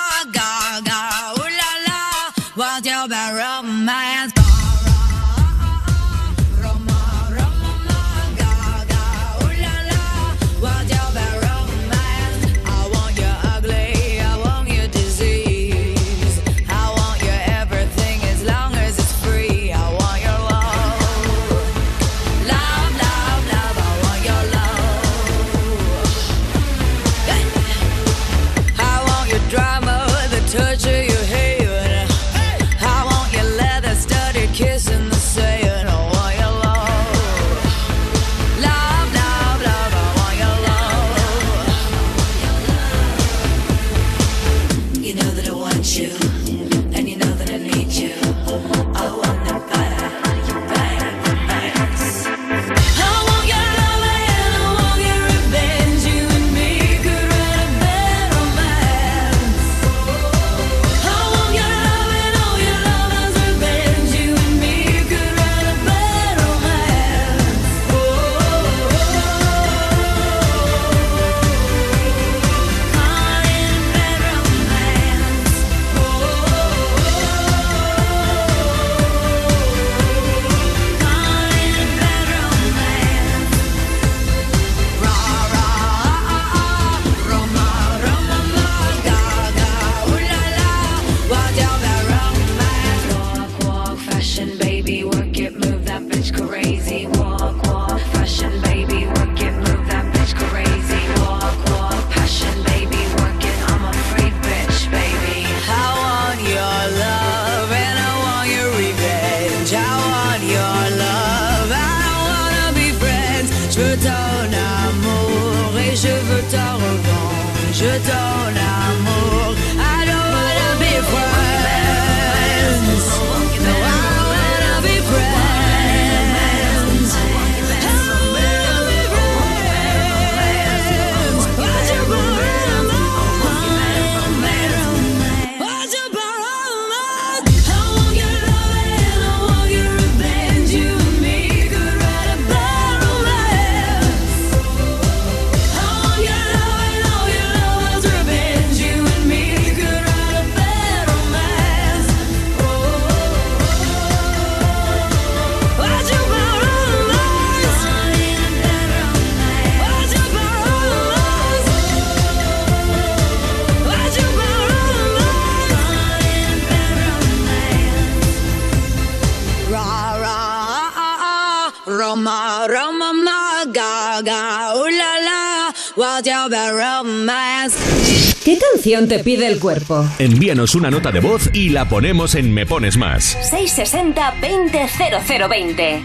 canción te pide el cuerpo? Envíanos una nota de voz y la ponemos en Me Pones Más. 660-200020.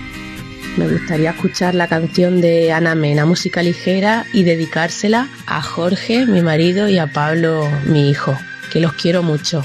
Me gustaría escuchar la canción de Ana Mena, música ligera, y dedicársela a Jorge, mi marido, y a Pablo, mi hijo, que los quiero mucho.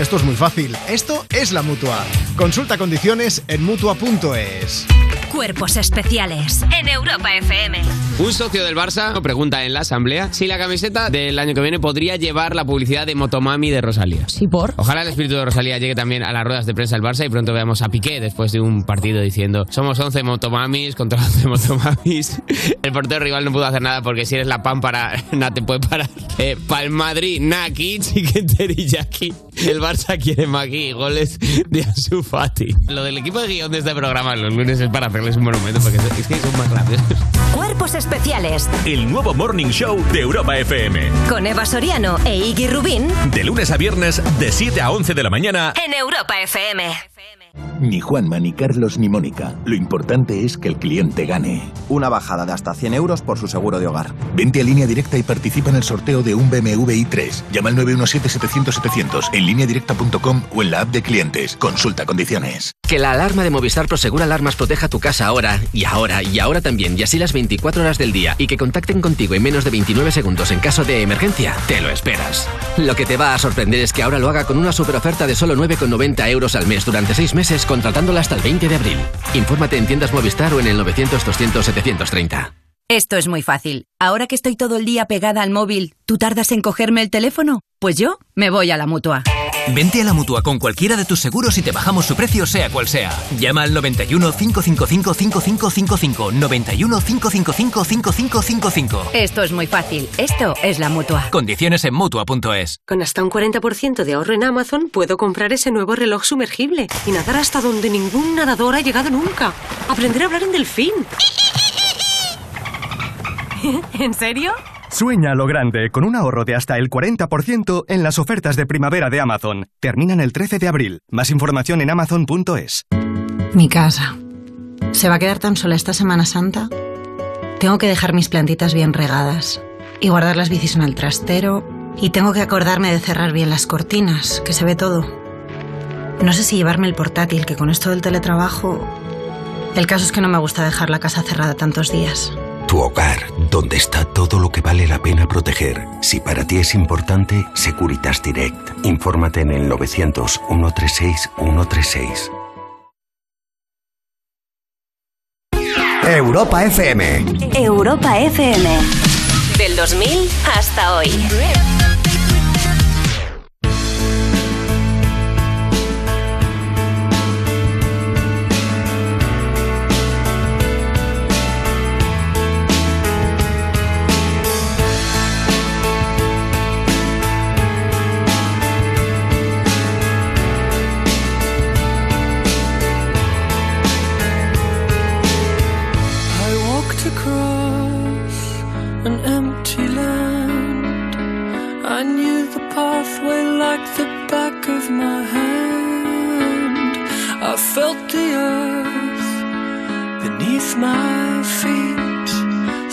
Esto es muy fácil. Esto es la mutua. Consulta condiciones en mutua.es. Cuerpos especiales en Europa FM. Un socio del Barça pregunta en la asamblea si la camiseta del año que viene podría llevar la publicidad de Motomami de Rosalía. Sí, por. Ojalá el espíritu de Rosalía llegue también a las ruedas de prensa del Barça y pronto veamos a Piqué después de un partido diciendo somos 11 Motomamis contra 11 Motomamis. [LAUGHS] El portero rival no pudo hacer nada porque si eres la pámpara, [LAUGHS] nada te puede parar. Eh, para el Madrid, Naki, Chicken Teriyaki. El Barça quiere Maki goles de Ansu Fati. Lo del equipo de guion de este programa los lunes es para hacerles un monumento porque es que son más graciosos. Cuerpos especiales El nuevo Morning Show de Europa FM. con Eva Soriano e Iggy Rubín De lunes a viernes, de 7 a 11 de la mañana. en Europa FM. Ni Juanma, ni Carlos, ni Mónica. Lo importante es que el cliente gane. Una bajada de hasta 100 euros por su seguro de hogar. Vente a línea directa y participa en el sorteo de un BMW i3. Llama al 917-700-700 en lineadirecta.com o en la app de clientes. Consulta condiciones. Que la alarma de Movistar Prosegur Alarmas proteja tu casa ahora, y ahora, y ahora también, y así las 24 horas del día, y que contacten contigo en menos de 29 segundos en caso de emergencia, te lo esperas. Lo que te va a sorprender es que ahora lo haga con una super oferta de solo 9,90 euros al mes durante 6 meses, contratándola hasta el 20 de abril. Infórmate en tiendas Movistar o en el 900-200-730. Esto es muy fácil. Ahora que estoy todo el día pegada al móvil, ¿tú tardas en cogerme el teléfono? Pues yo me voy a la mutua. Vente a la mutua con cualquiera de tus seguros y te bajamos su precio, sea cual sea. Llama al 91 555 5555. 91 555 5555. Esto es muy fácil. Esto es la mutua. Condiciones en mutua.es. Con hasta un 40% de ahorro en Amazon puedo comprar ese nuevo reloj sumergible y nadar hasta donde ningún nadador ha llegado nunca. Aprender a hablar en delfín. ¿En serio? Sueña lo grande con un ahorro de hasta el 40% en las ofertas de primavera de Amazon. Terminan el 13 de abril. Más información en amazon.es. Mi casa. ¿Se va a quedar tan sola esta Semana Santa? Tengo que dejar mis plantitas bien regadas y guardar las bicis en el trastero y tengo que acordarme de cerrar bien las cortinas, que se ve todo. No sé si llevarme el portátil, que con esto del teletrabajo... El caso es que no me gusta dejar la casa cerrada tantos días. Tu hogar, donde está todo lo que vale la pena proteger. Si para ti es importante, Securitas Direct. Infórmate en el 900 136 136. Europa FM. Europa FM. Del 2000 hasta hoy.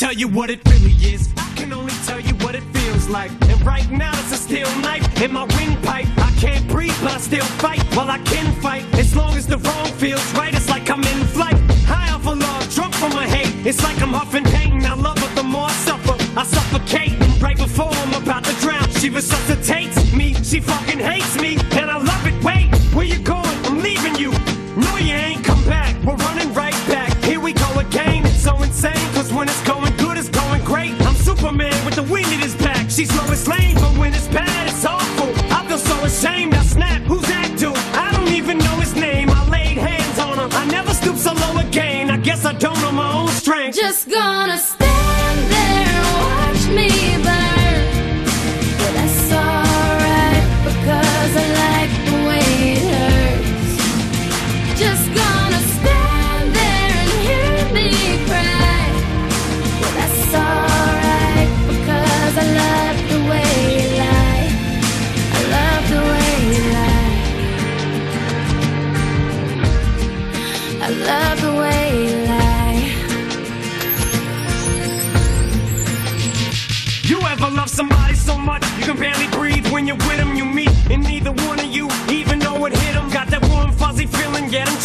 Tell you what it really is. I can only tell you what it feels like. And right now it's a steel knife in my windpipe. I can't breathe, but I still fight. Well, I can fight as long as the wrong feels right. It's like I'm in flight. High off of love, drunk from my hate. It's like I'm huffing pain. I love her the more I suffer. I suffocate and right before I'm about to drown. She resuscitates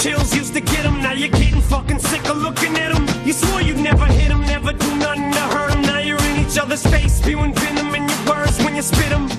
chills, used to get them. Now you're getting fucking sick of looking at them. You swore you'd never hit them, never do nothing to hurt them. Now you're in each other's face, spewing venom in your words when you spit 'em.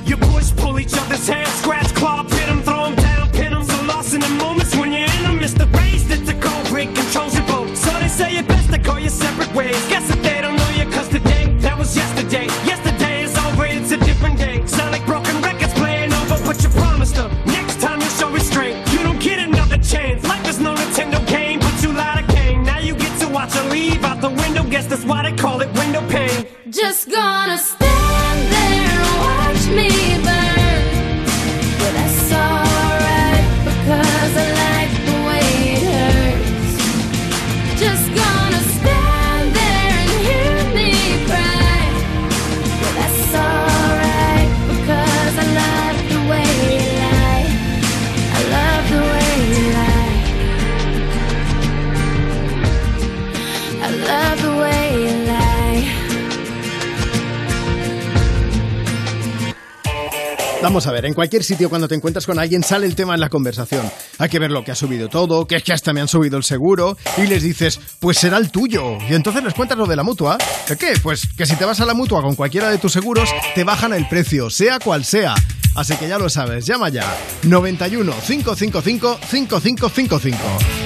Cualquier sitio cuando te encuentras con alguien sale el tema en la conversación. Hay que ver lo que ha subido todo, que es que hasta me han subido el seguro, y les dices, pues será el tuyo. Y entonces les cuentas lo de la mutua. ¿De qué? Pues que si te vas a la mutua con cualquiera de tus seguros, te bajan el precio, sea cual sea. Así que ya lo sabes, llama ya. 91 555 5555.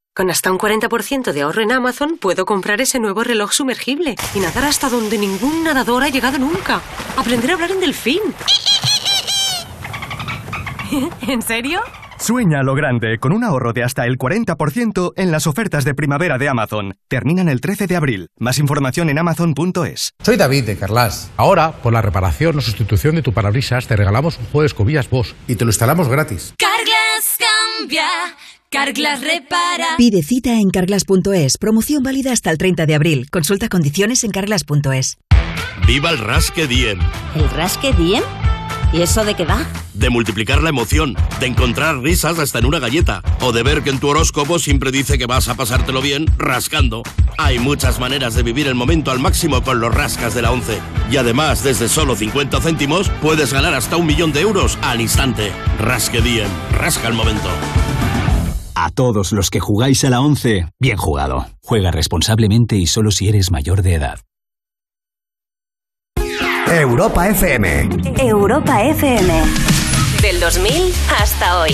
Con hasta un 40% de ahorro en Amazon puedo comprar ese nuevo reloj sumergible y nadar hasta donde ningún nadador ha llegado nunca. Aprender a hablar en delfín. [LAUGHS] ¿En serio? Sueña a lo grande con un ahorro de hasta el 40% en las ofertas de primavera de Amazon. Terminan el 13 de abril. Más información en amazon.es. Soy David de Carlas. Ahora, por la reparación o sustitución de tu parabrisas, te regalamos un juego de escobillas Bosch y te lo instalamos gratis. Carglass cambia, Carglass repara. Pide cita en carglass.es. Promoción válida hasta el 30 de abril. Consulta condiciones en carglass.es. ¡Viva el Rasque Diem! ¿El rasque Diem? ¿Y eso de qué va? De multiplicar la emoción, de encontrar risas hasta en una galleta, o de ver que en tu horóscopo siempre dice que vas a pasártelo bien rascando. Hay muchas maneras de vivir el momento al máximo con los rascas de la 11. Y además, desde solo 50 céntimos, puedes ganar hasta un millón de euros al instante. Rasque Diem, rasca el momento. A todos los que jugáis a la 11, bien jugado. Juega responsablemente y solo si eres mayor de edad. Europa FM. Europa FM. Del 2000 hasta hoy.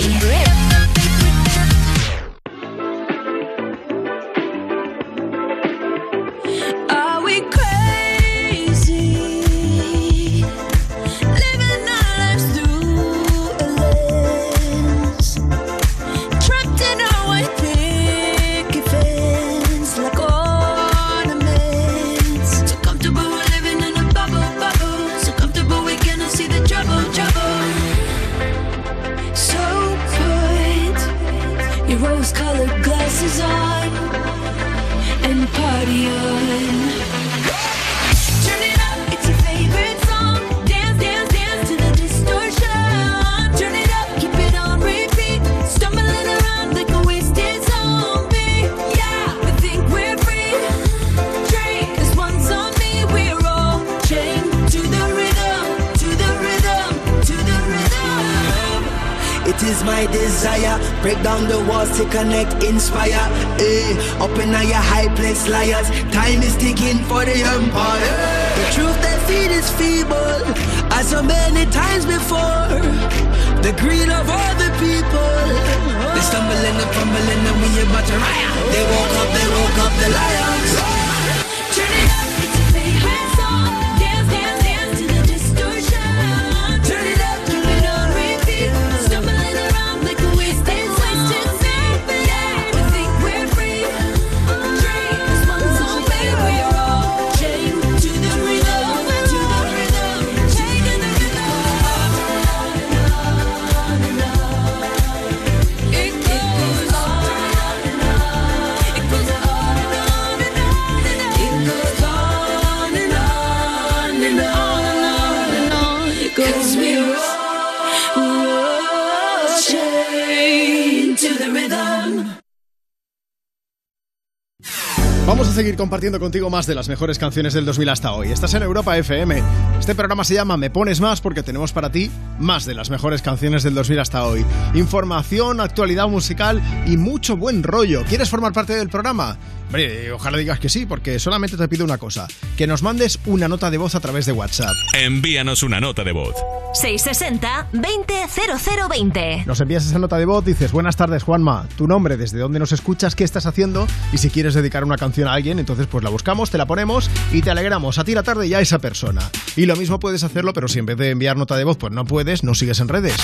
Compartiendo contigo más de las mejores canciones del 2000 hasta hoy. Estás en Europa FM. Este programa se llama Me Pones Más porque tenemos para ti más de las mejores canciones del 2000 hasta hoy. Información, actualidad musical y mucho buen rollo. ¿Quieres formar parte del programa? Hombre, ojalá digas que sí, porque solamente te pido una cosa, que nos mandes una nota de voz a través de WhatsApp. Envíanos una nota de voz. 660-200020. Nos envías esa nota de voz, dices, buenas tardes Juanma, tu nombre, desde dónde nos escuchas, qué estás haciendo y si quieres dedicar una canción a alguien, entonces pues la buscamos, te la ponemos y te alegramos a ti la tarde y a esa persona. Y lo mismo puedes hacerlo, pero si en vez de enviar nota de voz pues no puedes, no sigues en redes.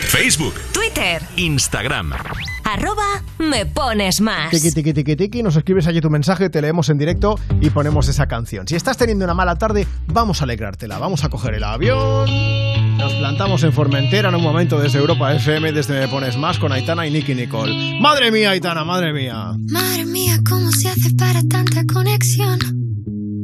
Facebook, Twitter. Instagram. Arroba me pones más. Tiki, tiki, tiki, tiki, nos escribes allí tu mensaje, te leemos en directo y ponemos esa canción. Si estás teniendo una mala tarde, vamos a alegrártela. Vamos a coger el avión. Nos plantamos en Formentera en un momento desde Europa FM, desde Me Pones Más con Aitana y Nicky Nicole. Madre mía, Aitana, madre mía. Madre mía, ¿cómo se hace para tanta conexión?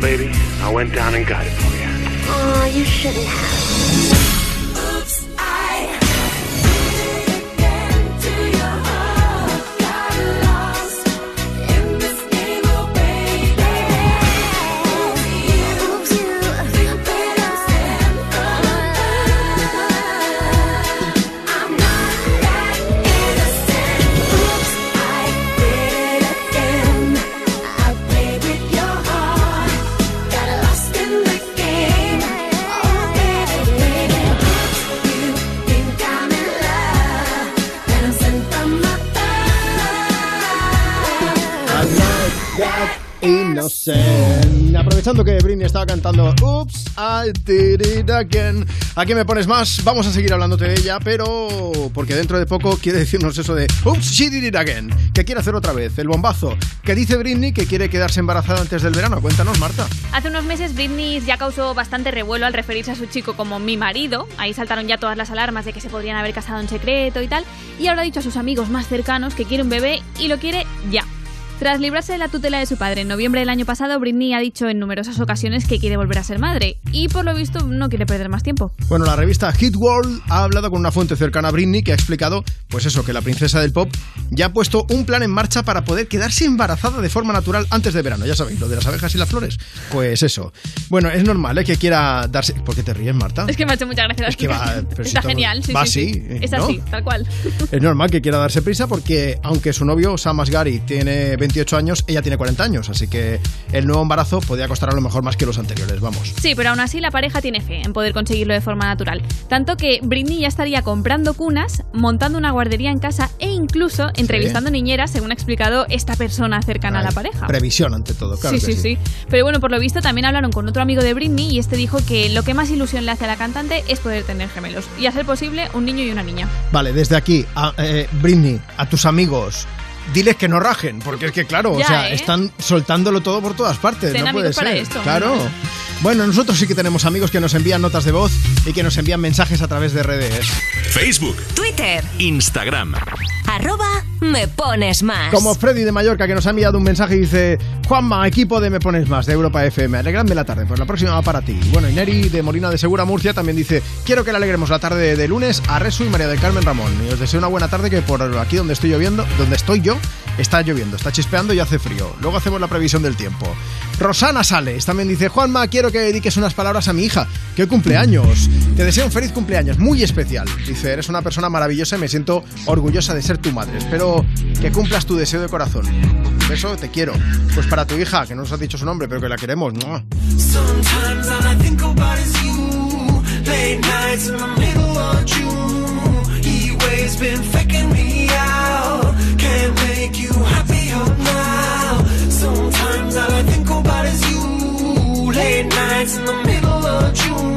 baby, I went down and got it for you. Oh, you shouldn't have. Cantando Oops, I did it again. Aquí me pones más. Vamos a seguir hablándote de ella, pero porque dentro de poco quiere decirnos eso de Oops, she did it again. Que quiere hacer otra vez. El bombazo. Que dice Britney que quiere quedarse embarazada antes del verano. Cuéntanos, Marta. Hace unos meses Britney ya causó bastante revuelo al referirse a su chico como mi marido. Ahí saltaron ya todas las alarmas de que se podrían haber casado en secreto y tal. Y ahora ha dicho a sus amigos más cercanos que quiere un bebé y lo quiere ya. Tras librarse de la tutela de su padre en noviembre del año pasado, Britney ha dicho en numerosas ocasiones que quiere volver a ser madre y por lo visto no quiere perder más tiempo. Bueno, la revista Hit World ha hablado con una fuente cercana a Britney que ha explicado, pues eso, que la princesa del pop ya ha puesto un plan en marcha para poder quedarse embarazada de forma natural antes de verano. Ya sabéis, lo de las abejas y las flores. Pues eso. Bueno, es normal ¿eh? que quiera darse. ¿Por qué te ríes, Marta? Es que me ha hecho mucha gracia Es que va, [LAUGHS] pero si Está todo- genial, sí, va sí, sí. así, Es ¿no? así, tal cual. Es normal que quiera darse prisa porque, aunque su novio Sam Asghari tiene 28 años, ella tiene 40 años. Así que el nuevo embarazo podría costar a lo mejor más que los anteriores. Vamos. Sí, pero aún así la pareja tiene fe en poder conseguirlo de forma natural. Tanto que Britney ya estaría comprando cunas, montando una guardería en casa e incluso entrevistando niñeras, según ha explicado esta persona cercana a la pareja. Previsión ante todo, claro. sí, que sí, sí, Pero bueno, por lo visto también hablaron con otro amigo de Britney y este dijo que lo que más ilusión le hace a la cantante es poder tener gemelos y a ser posible un niño y una niña. Vale, desde aquí, a, eh, Britney, a tus amigos, diles que no rajen, porque es que, claro, Ya, o sea, ¿eh? están soltándolo todo por todas partes. Ten no puede para ser. esto. Claro. Bueno, nosotros sí que tenemos amigos que nos envían notas de voz y que nos envían mensajes a través de redes. Facebook, Twitter, Instagram. Arroba me pones más. Como Freddy de Mallorca que nos ha enviado un mensaje y dice Juanma, equipo de Me Pones Más de Europa FM, alegradme la tarde, pues la próxima va para ti. Bueno, y Neri de Molina de Segura Murcia también dice quiero que le alegremos la tarde de lunes a Resu y María del Carmen Ramón. Y os deseo una buena tarde que por aquí donde estoy lloviendo, donde estoy yo, está lloviendo, está chispeando y hace frío. Luego hacemos la previsión del tiempo. Rosana Sales también dice Juanma, quiero que dediques unas palabras a mi hija, que cumpleaños. Te deseo un feliz cumpleaños, muy especial. Dice, eres una persona maravillosa y me siento orgullosa de ser tu madre. Espero que cumplas tu deseo de corazón. Un beso, te quiero. Pues para tu hija, que no nos has dicho su nombre, pero que la queremos. Late nights in the middle of June.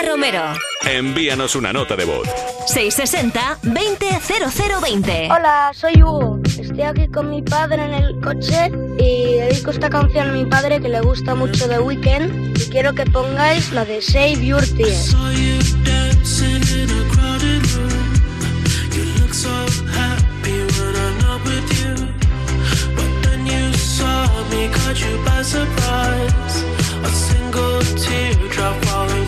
Juanma Romero. Envíanos una nota de voz. 660-200020. Hola, soy Hugo. Estoy aquí con mi padre en el coche y dedico esta canción a mi padre que le gusta mucho The Weeknd y quiero que pongáis la de Save Your Tears. Me, caught you by surprise. A single teardrop falling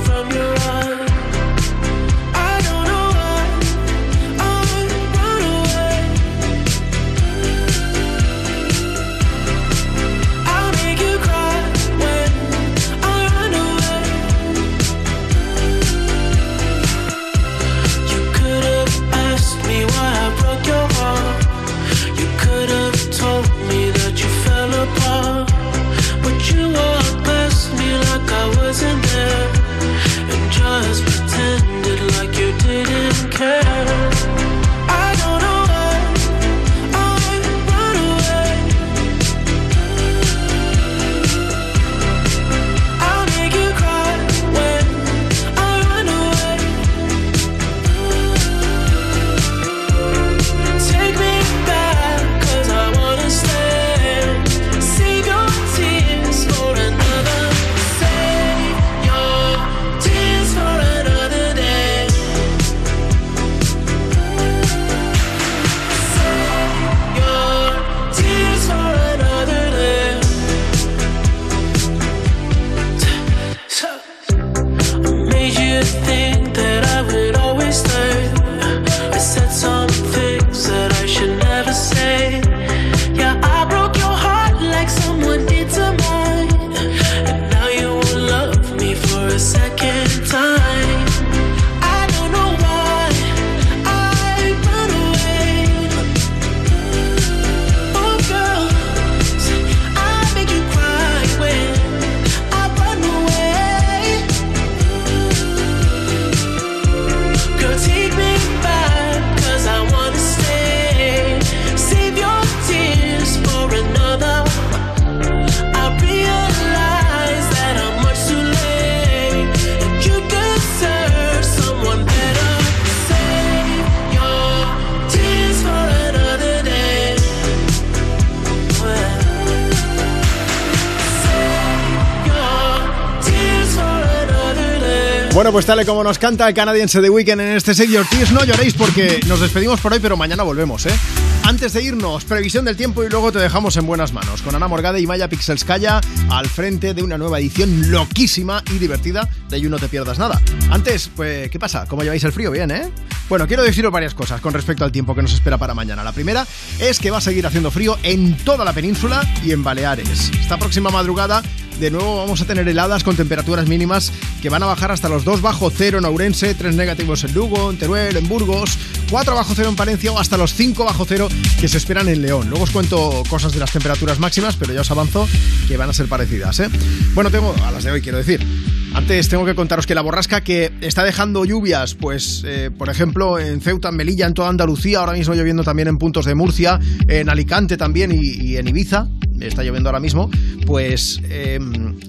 Bueno, pues tal como nos canta el canadiense de Weekend en este Save Your Tears, no lloréis porque nos despedimos por hoy, pero mañana volvemos, ¿eh? Antes de irnos, previsión del tiempo y luego te dejamos en buenas manos, con Ana Morgade y Maya Pixelskaya al frente de una nueva edición loquísima y divertida de You No Te Pierdas Nada. Antes, pues, ¿qué pasa? ¿Cómo lleváis el frío? Bien, ¿eh? Bueno, quiero deciros varias cosas con respecto al tiempo que nos espera para mañana. La primera es que va a seguir haciendo frío en toda la península y en Baleares. Esta próxima madrugada de nuevo vamos a tener heladas con temperaturas mínimas que van a bajar hasta los 2 bajo cero en Ourense, 3 negativos en Lugo, en Teruel, en Burgos, 4 bajo cero en Palencia o hasta los 5 bajo cero que se esperan en León. Luego os cuento cosas de las temperaturas máximas, pero ya os avanzo que van a ser parecidas. ¿eh? Bueno, tengo a las de hoy, quiero decir. Antes tengo que contaros que la borrasca que está dejando lluvias, pues eh, por ejemplo en Ceuta, en Melilla, en toda Andalucía, ahora mismo lloviendo también en puntos de Murcia, en Alicante también y, y en Ibiza, está lloviendo ahora mismo, pues eh,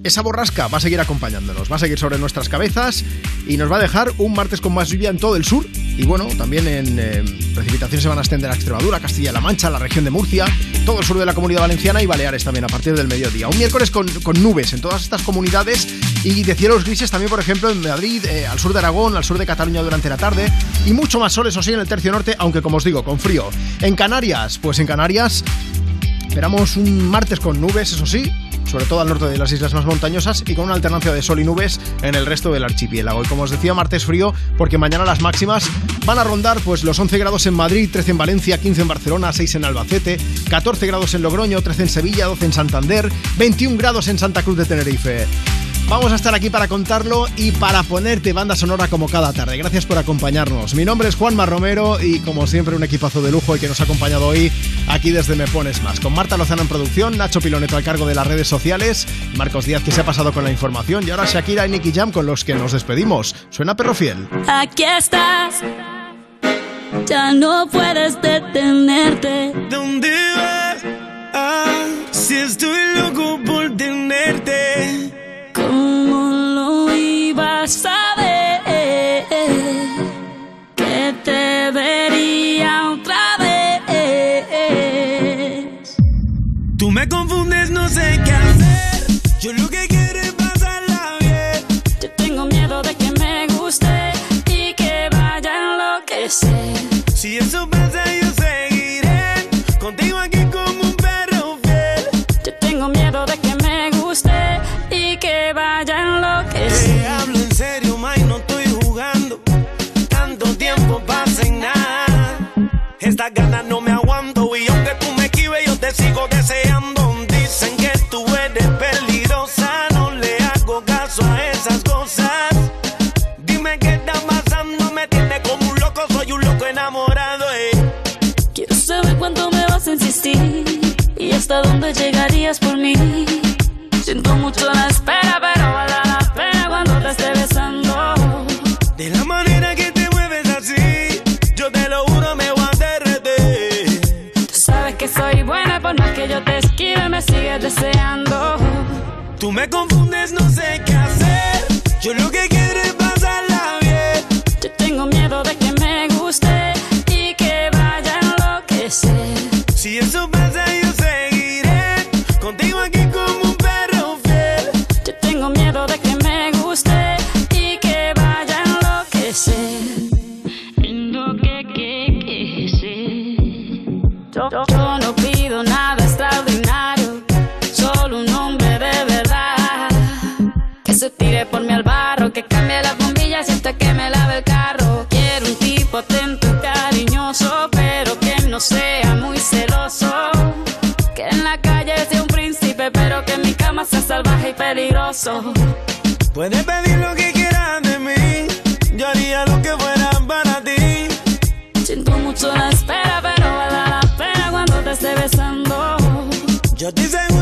esa borrasca va a seguir acompañándonos, va a seguir sobre nuestras cabezas y nos va a dejar un martes con más lluvia en todo el sur y bueno, también en eh, precipitaciones se van a extender a Extremadura, Castilla-La Mancha, la región de Murcia, todo el sur de la comunidad valenciana y Baleares también a partir del mediodía. Un miércoles con, con nubes en todas estas comunidades y de cielos grises también, por ejemplo, en Madrid, eh, al sur de Aragón, al sur de Cataluña durante la tarde y mucho más sol, eso sí, en el tercio norte, aunque como os digo, con frío. En Canarias, pues en Canarias esperamos un martes con nubes, eso sí, sobre todo al norte de las islas más montañosas y con una alternancia de sol y nubes en el resto del archipiélago. Y como os decía, martes frío porque mañana las máximas van a rondar pues los 11 grados en Madrid, 13 en Valencia, 15 en Barcelona, 6 en Albacete, 14 grados en Logroño, 13 en Sevilla, 12 en Santander, 21 grados en Santa Cruz de Tenerife. Vamos a estar aquí para contarlo y para ponerte banda sonora como cada tarde. Gracias por acompañarnos. Mi nombre es Juanma Romero y como siempre un equipazo de lujo el que nos ha acompañado hoy aquí desde Me Pones Más. Con Marta Lozano en producción, Nacho Piloneto al cargo de las redes sociales, Marcos Díaz que se ha pasado con la información y ahora Shakira y Nicky Jam con los que nos despedimos. Suena perro fiel. Aquí estás, ya no puedes detenerte. ¿Dónde vas? Ah, si estoy loco por tenerte. ¿Cómo lo ibas a ver? Que te vería otra vez. Tú me confundes, no sé qué sigo deseando. Dicen que tú eres peligrosa, no le hago caso a esas cosas. Dime qué está pasando, me tiene como un loco, soy un loco enamorado. Eh. Quiero saber cuánto me vas a insistir y hasta dónde llegarías por mí. Siento mucho la espera, esquive, me sigues deseando. Tú me confundes, no sé qué se tire por mí al barro, que cambie las bombillas hasta que me lave el carro. Quiero un tipo atento cariñoso, pero que no sea muy celoso. Que en la calle sea un príncipe, pero que en mi cama sea salvaje y peligroso. Puedes pedir lo que quieras de mí. Yo haría lo que fuera para ti. Siento mucho la espera, pero vale la pena cuando te esté besando. Yo seguro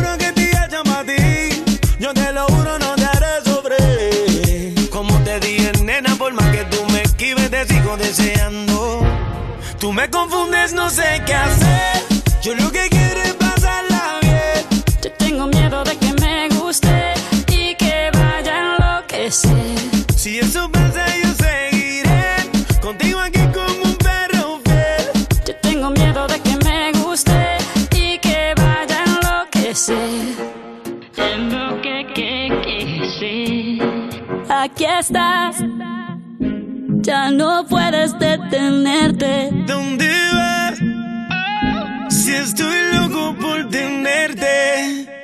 Tú me confundes, no sé qué hacer. Yo lo que quiero es pasarla bien. Yo tengo miedo de que me guste y que vaya a enloquecer. Si eso pasa, yo seguiré contigo aquí como un perro fiel. Yo tengo miedo de que me guste y que vaya a enloquecer. Aquí estás, ya no puedes detenerte. ¿Dónde vas? Si estoy loco por tenerte.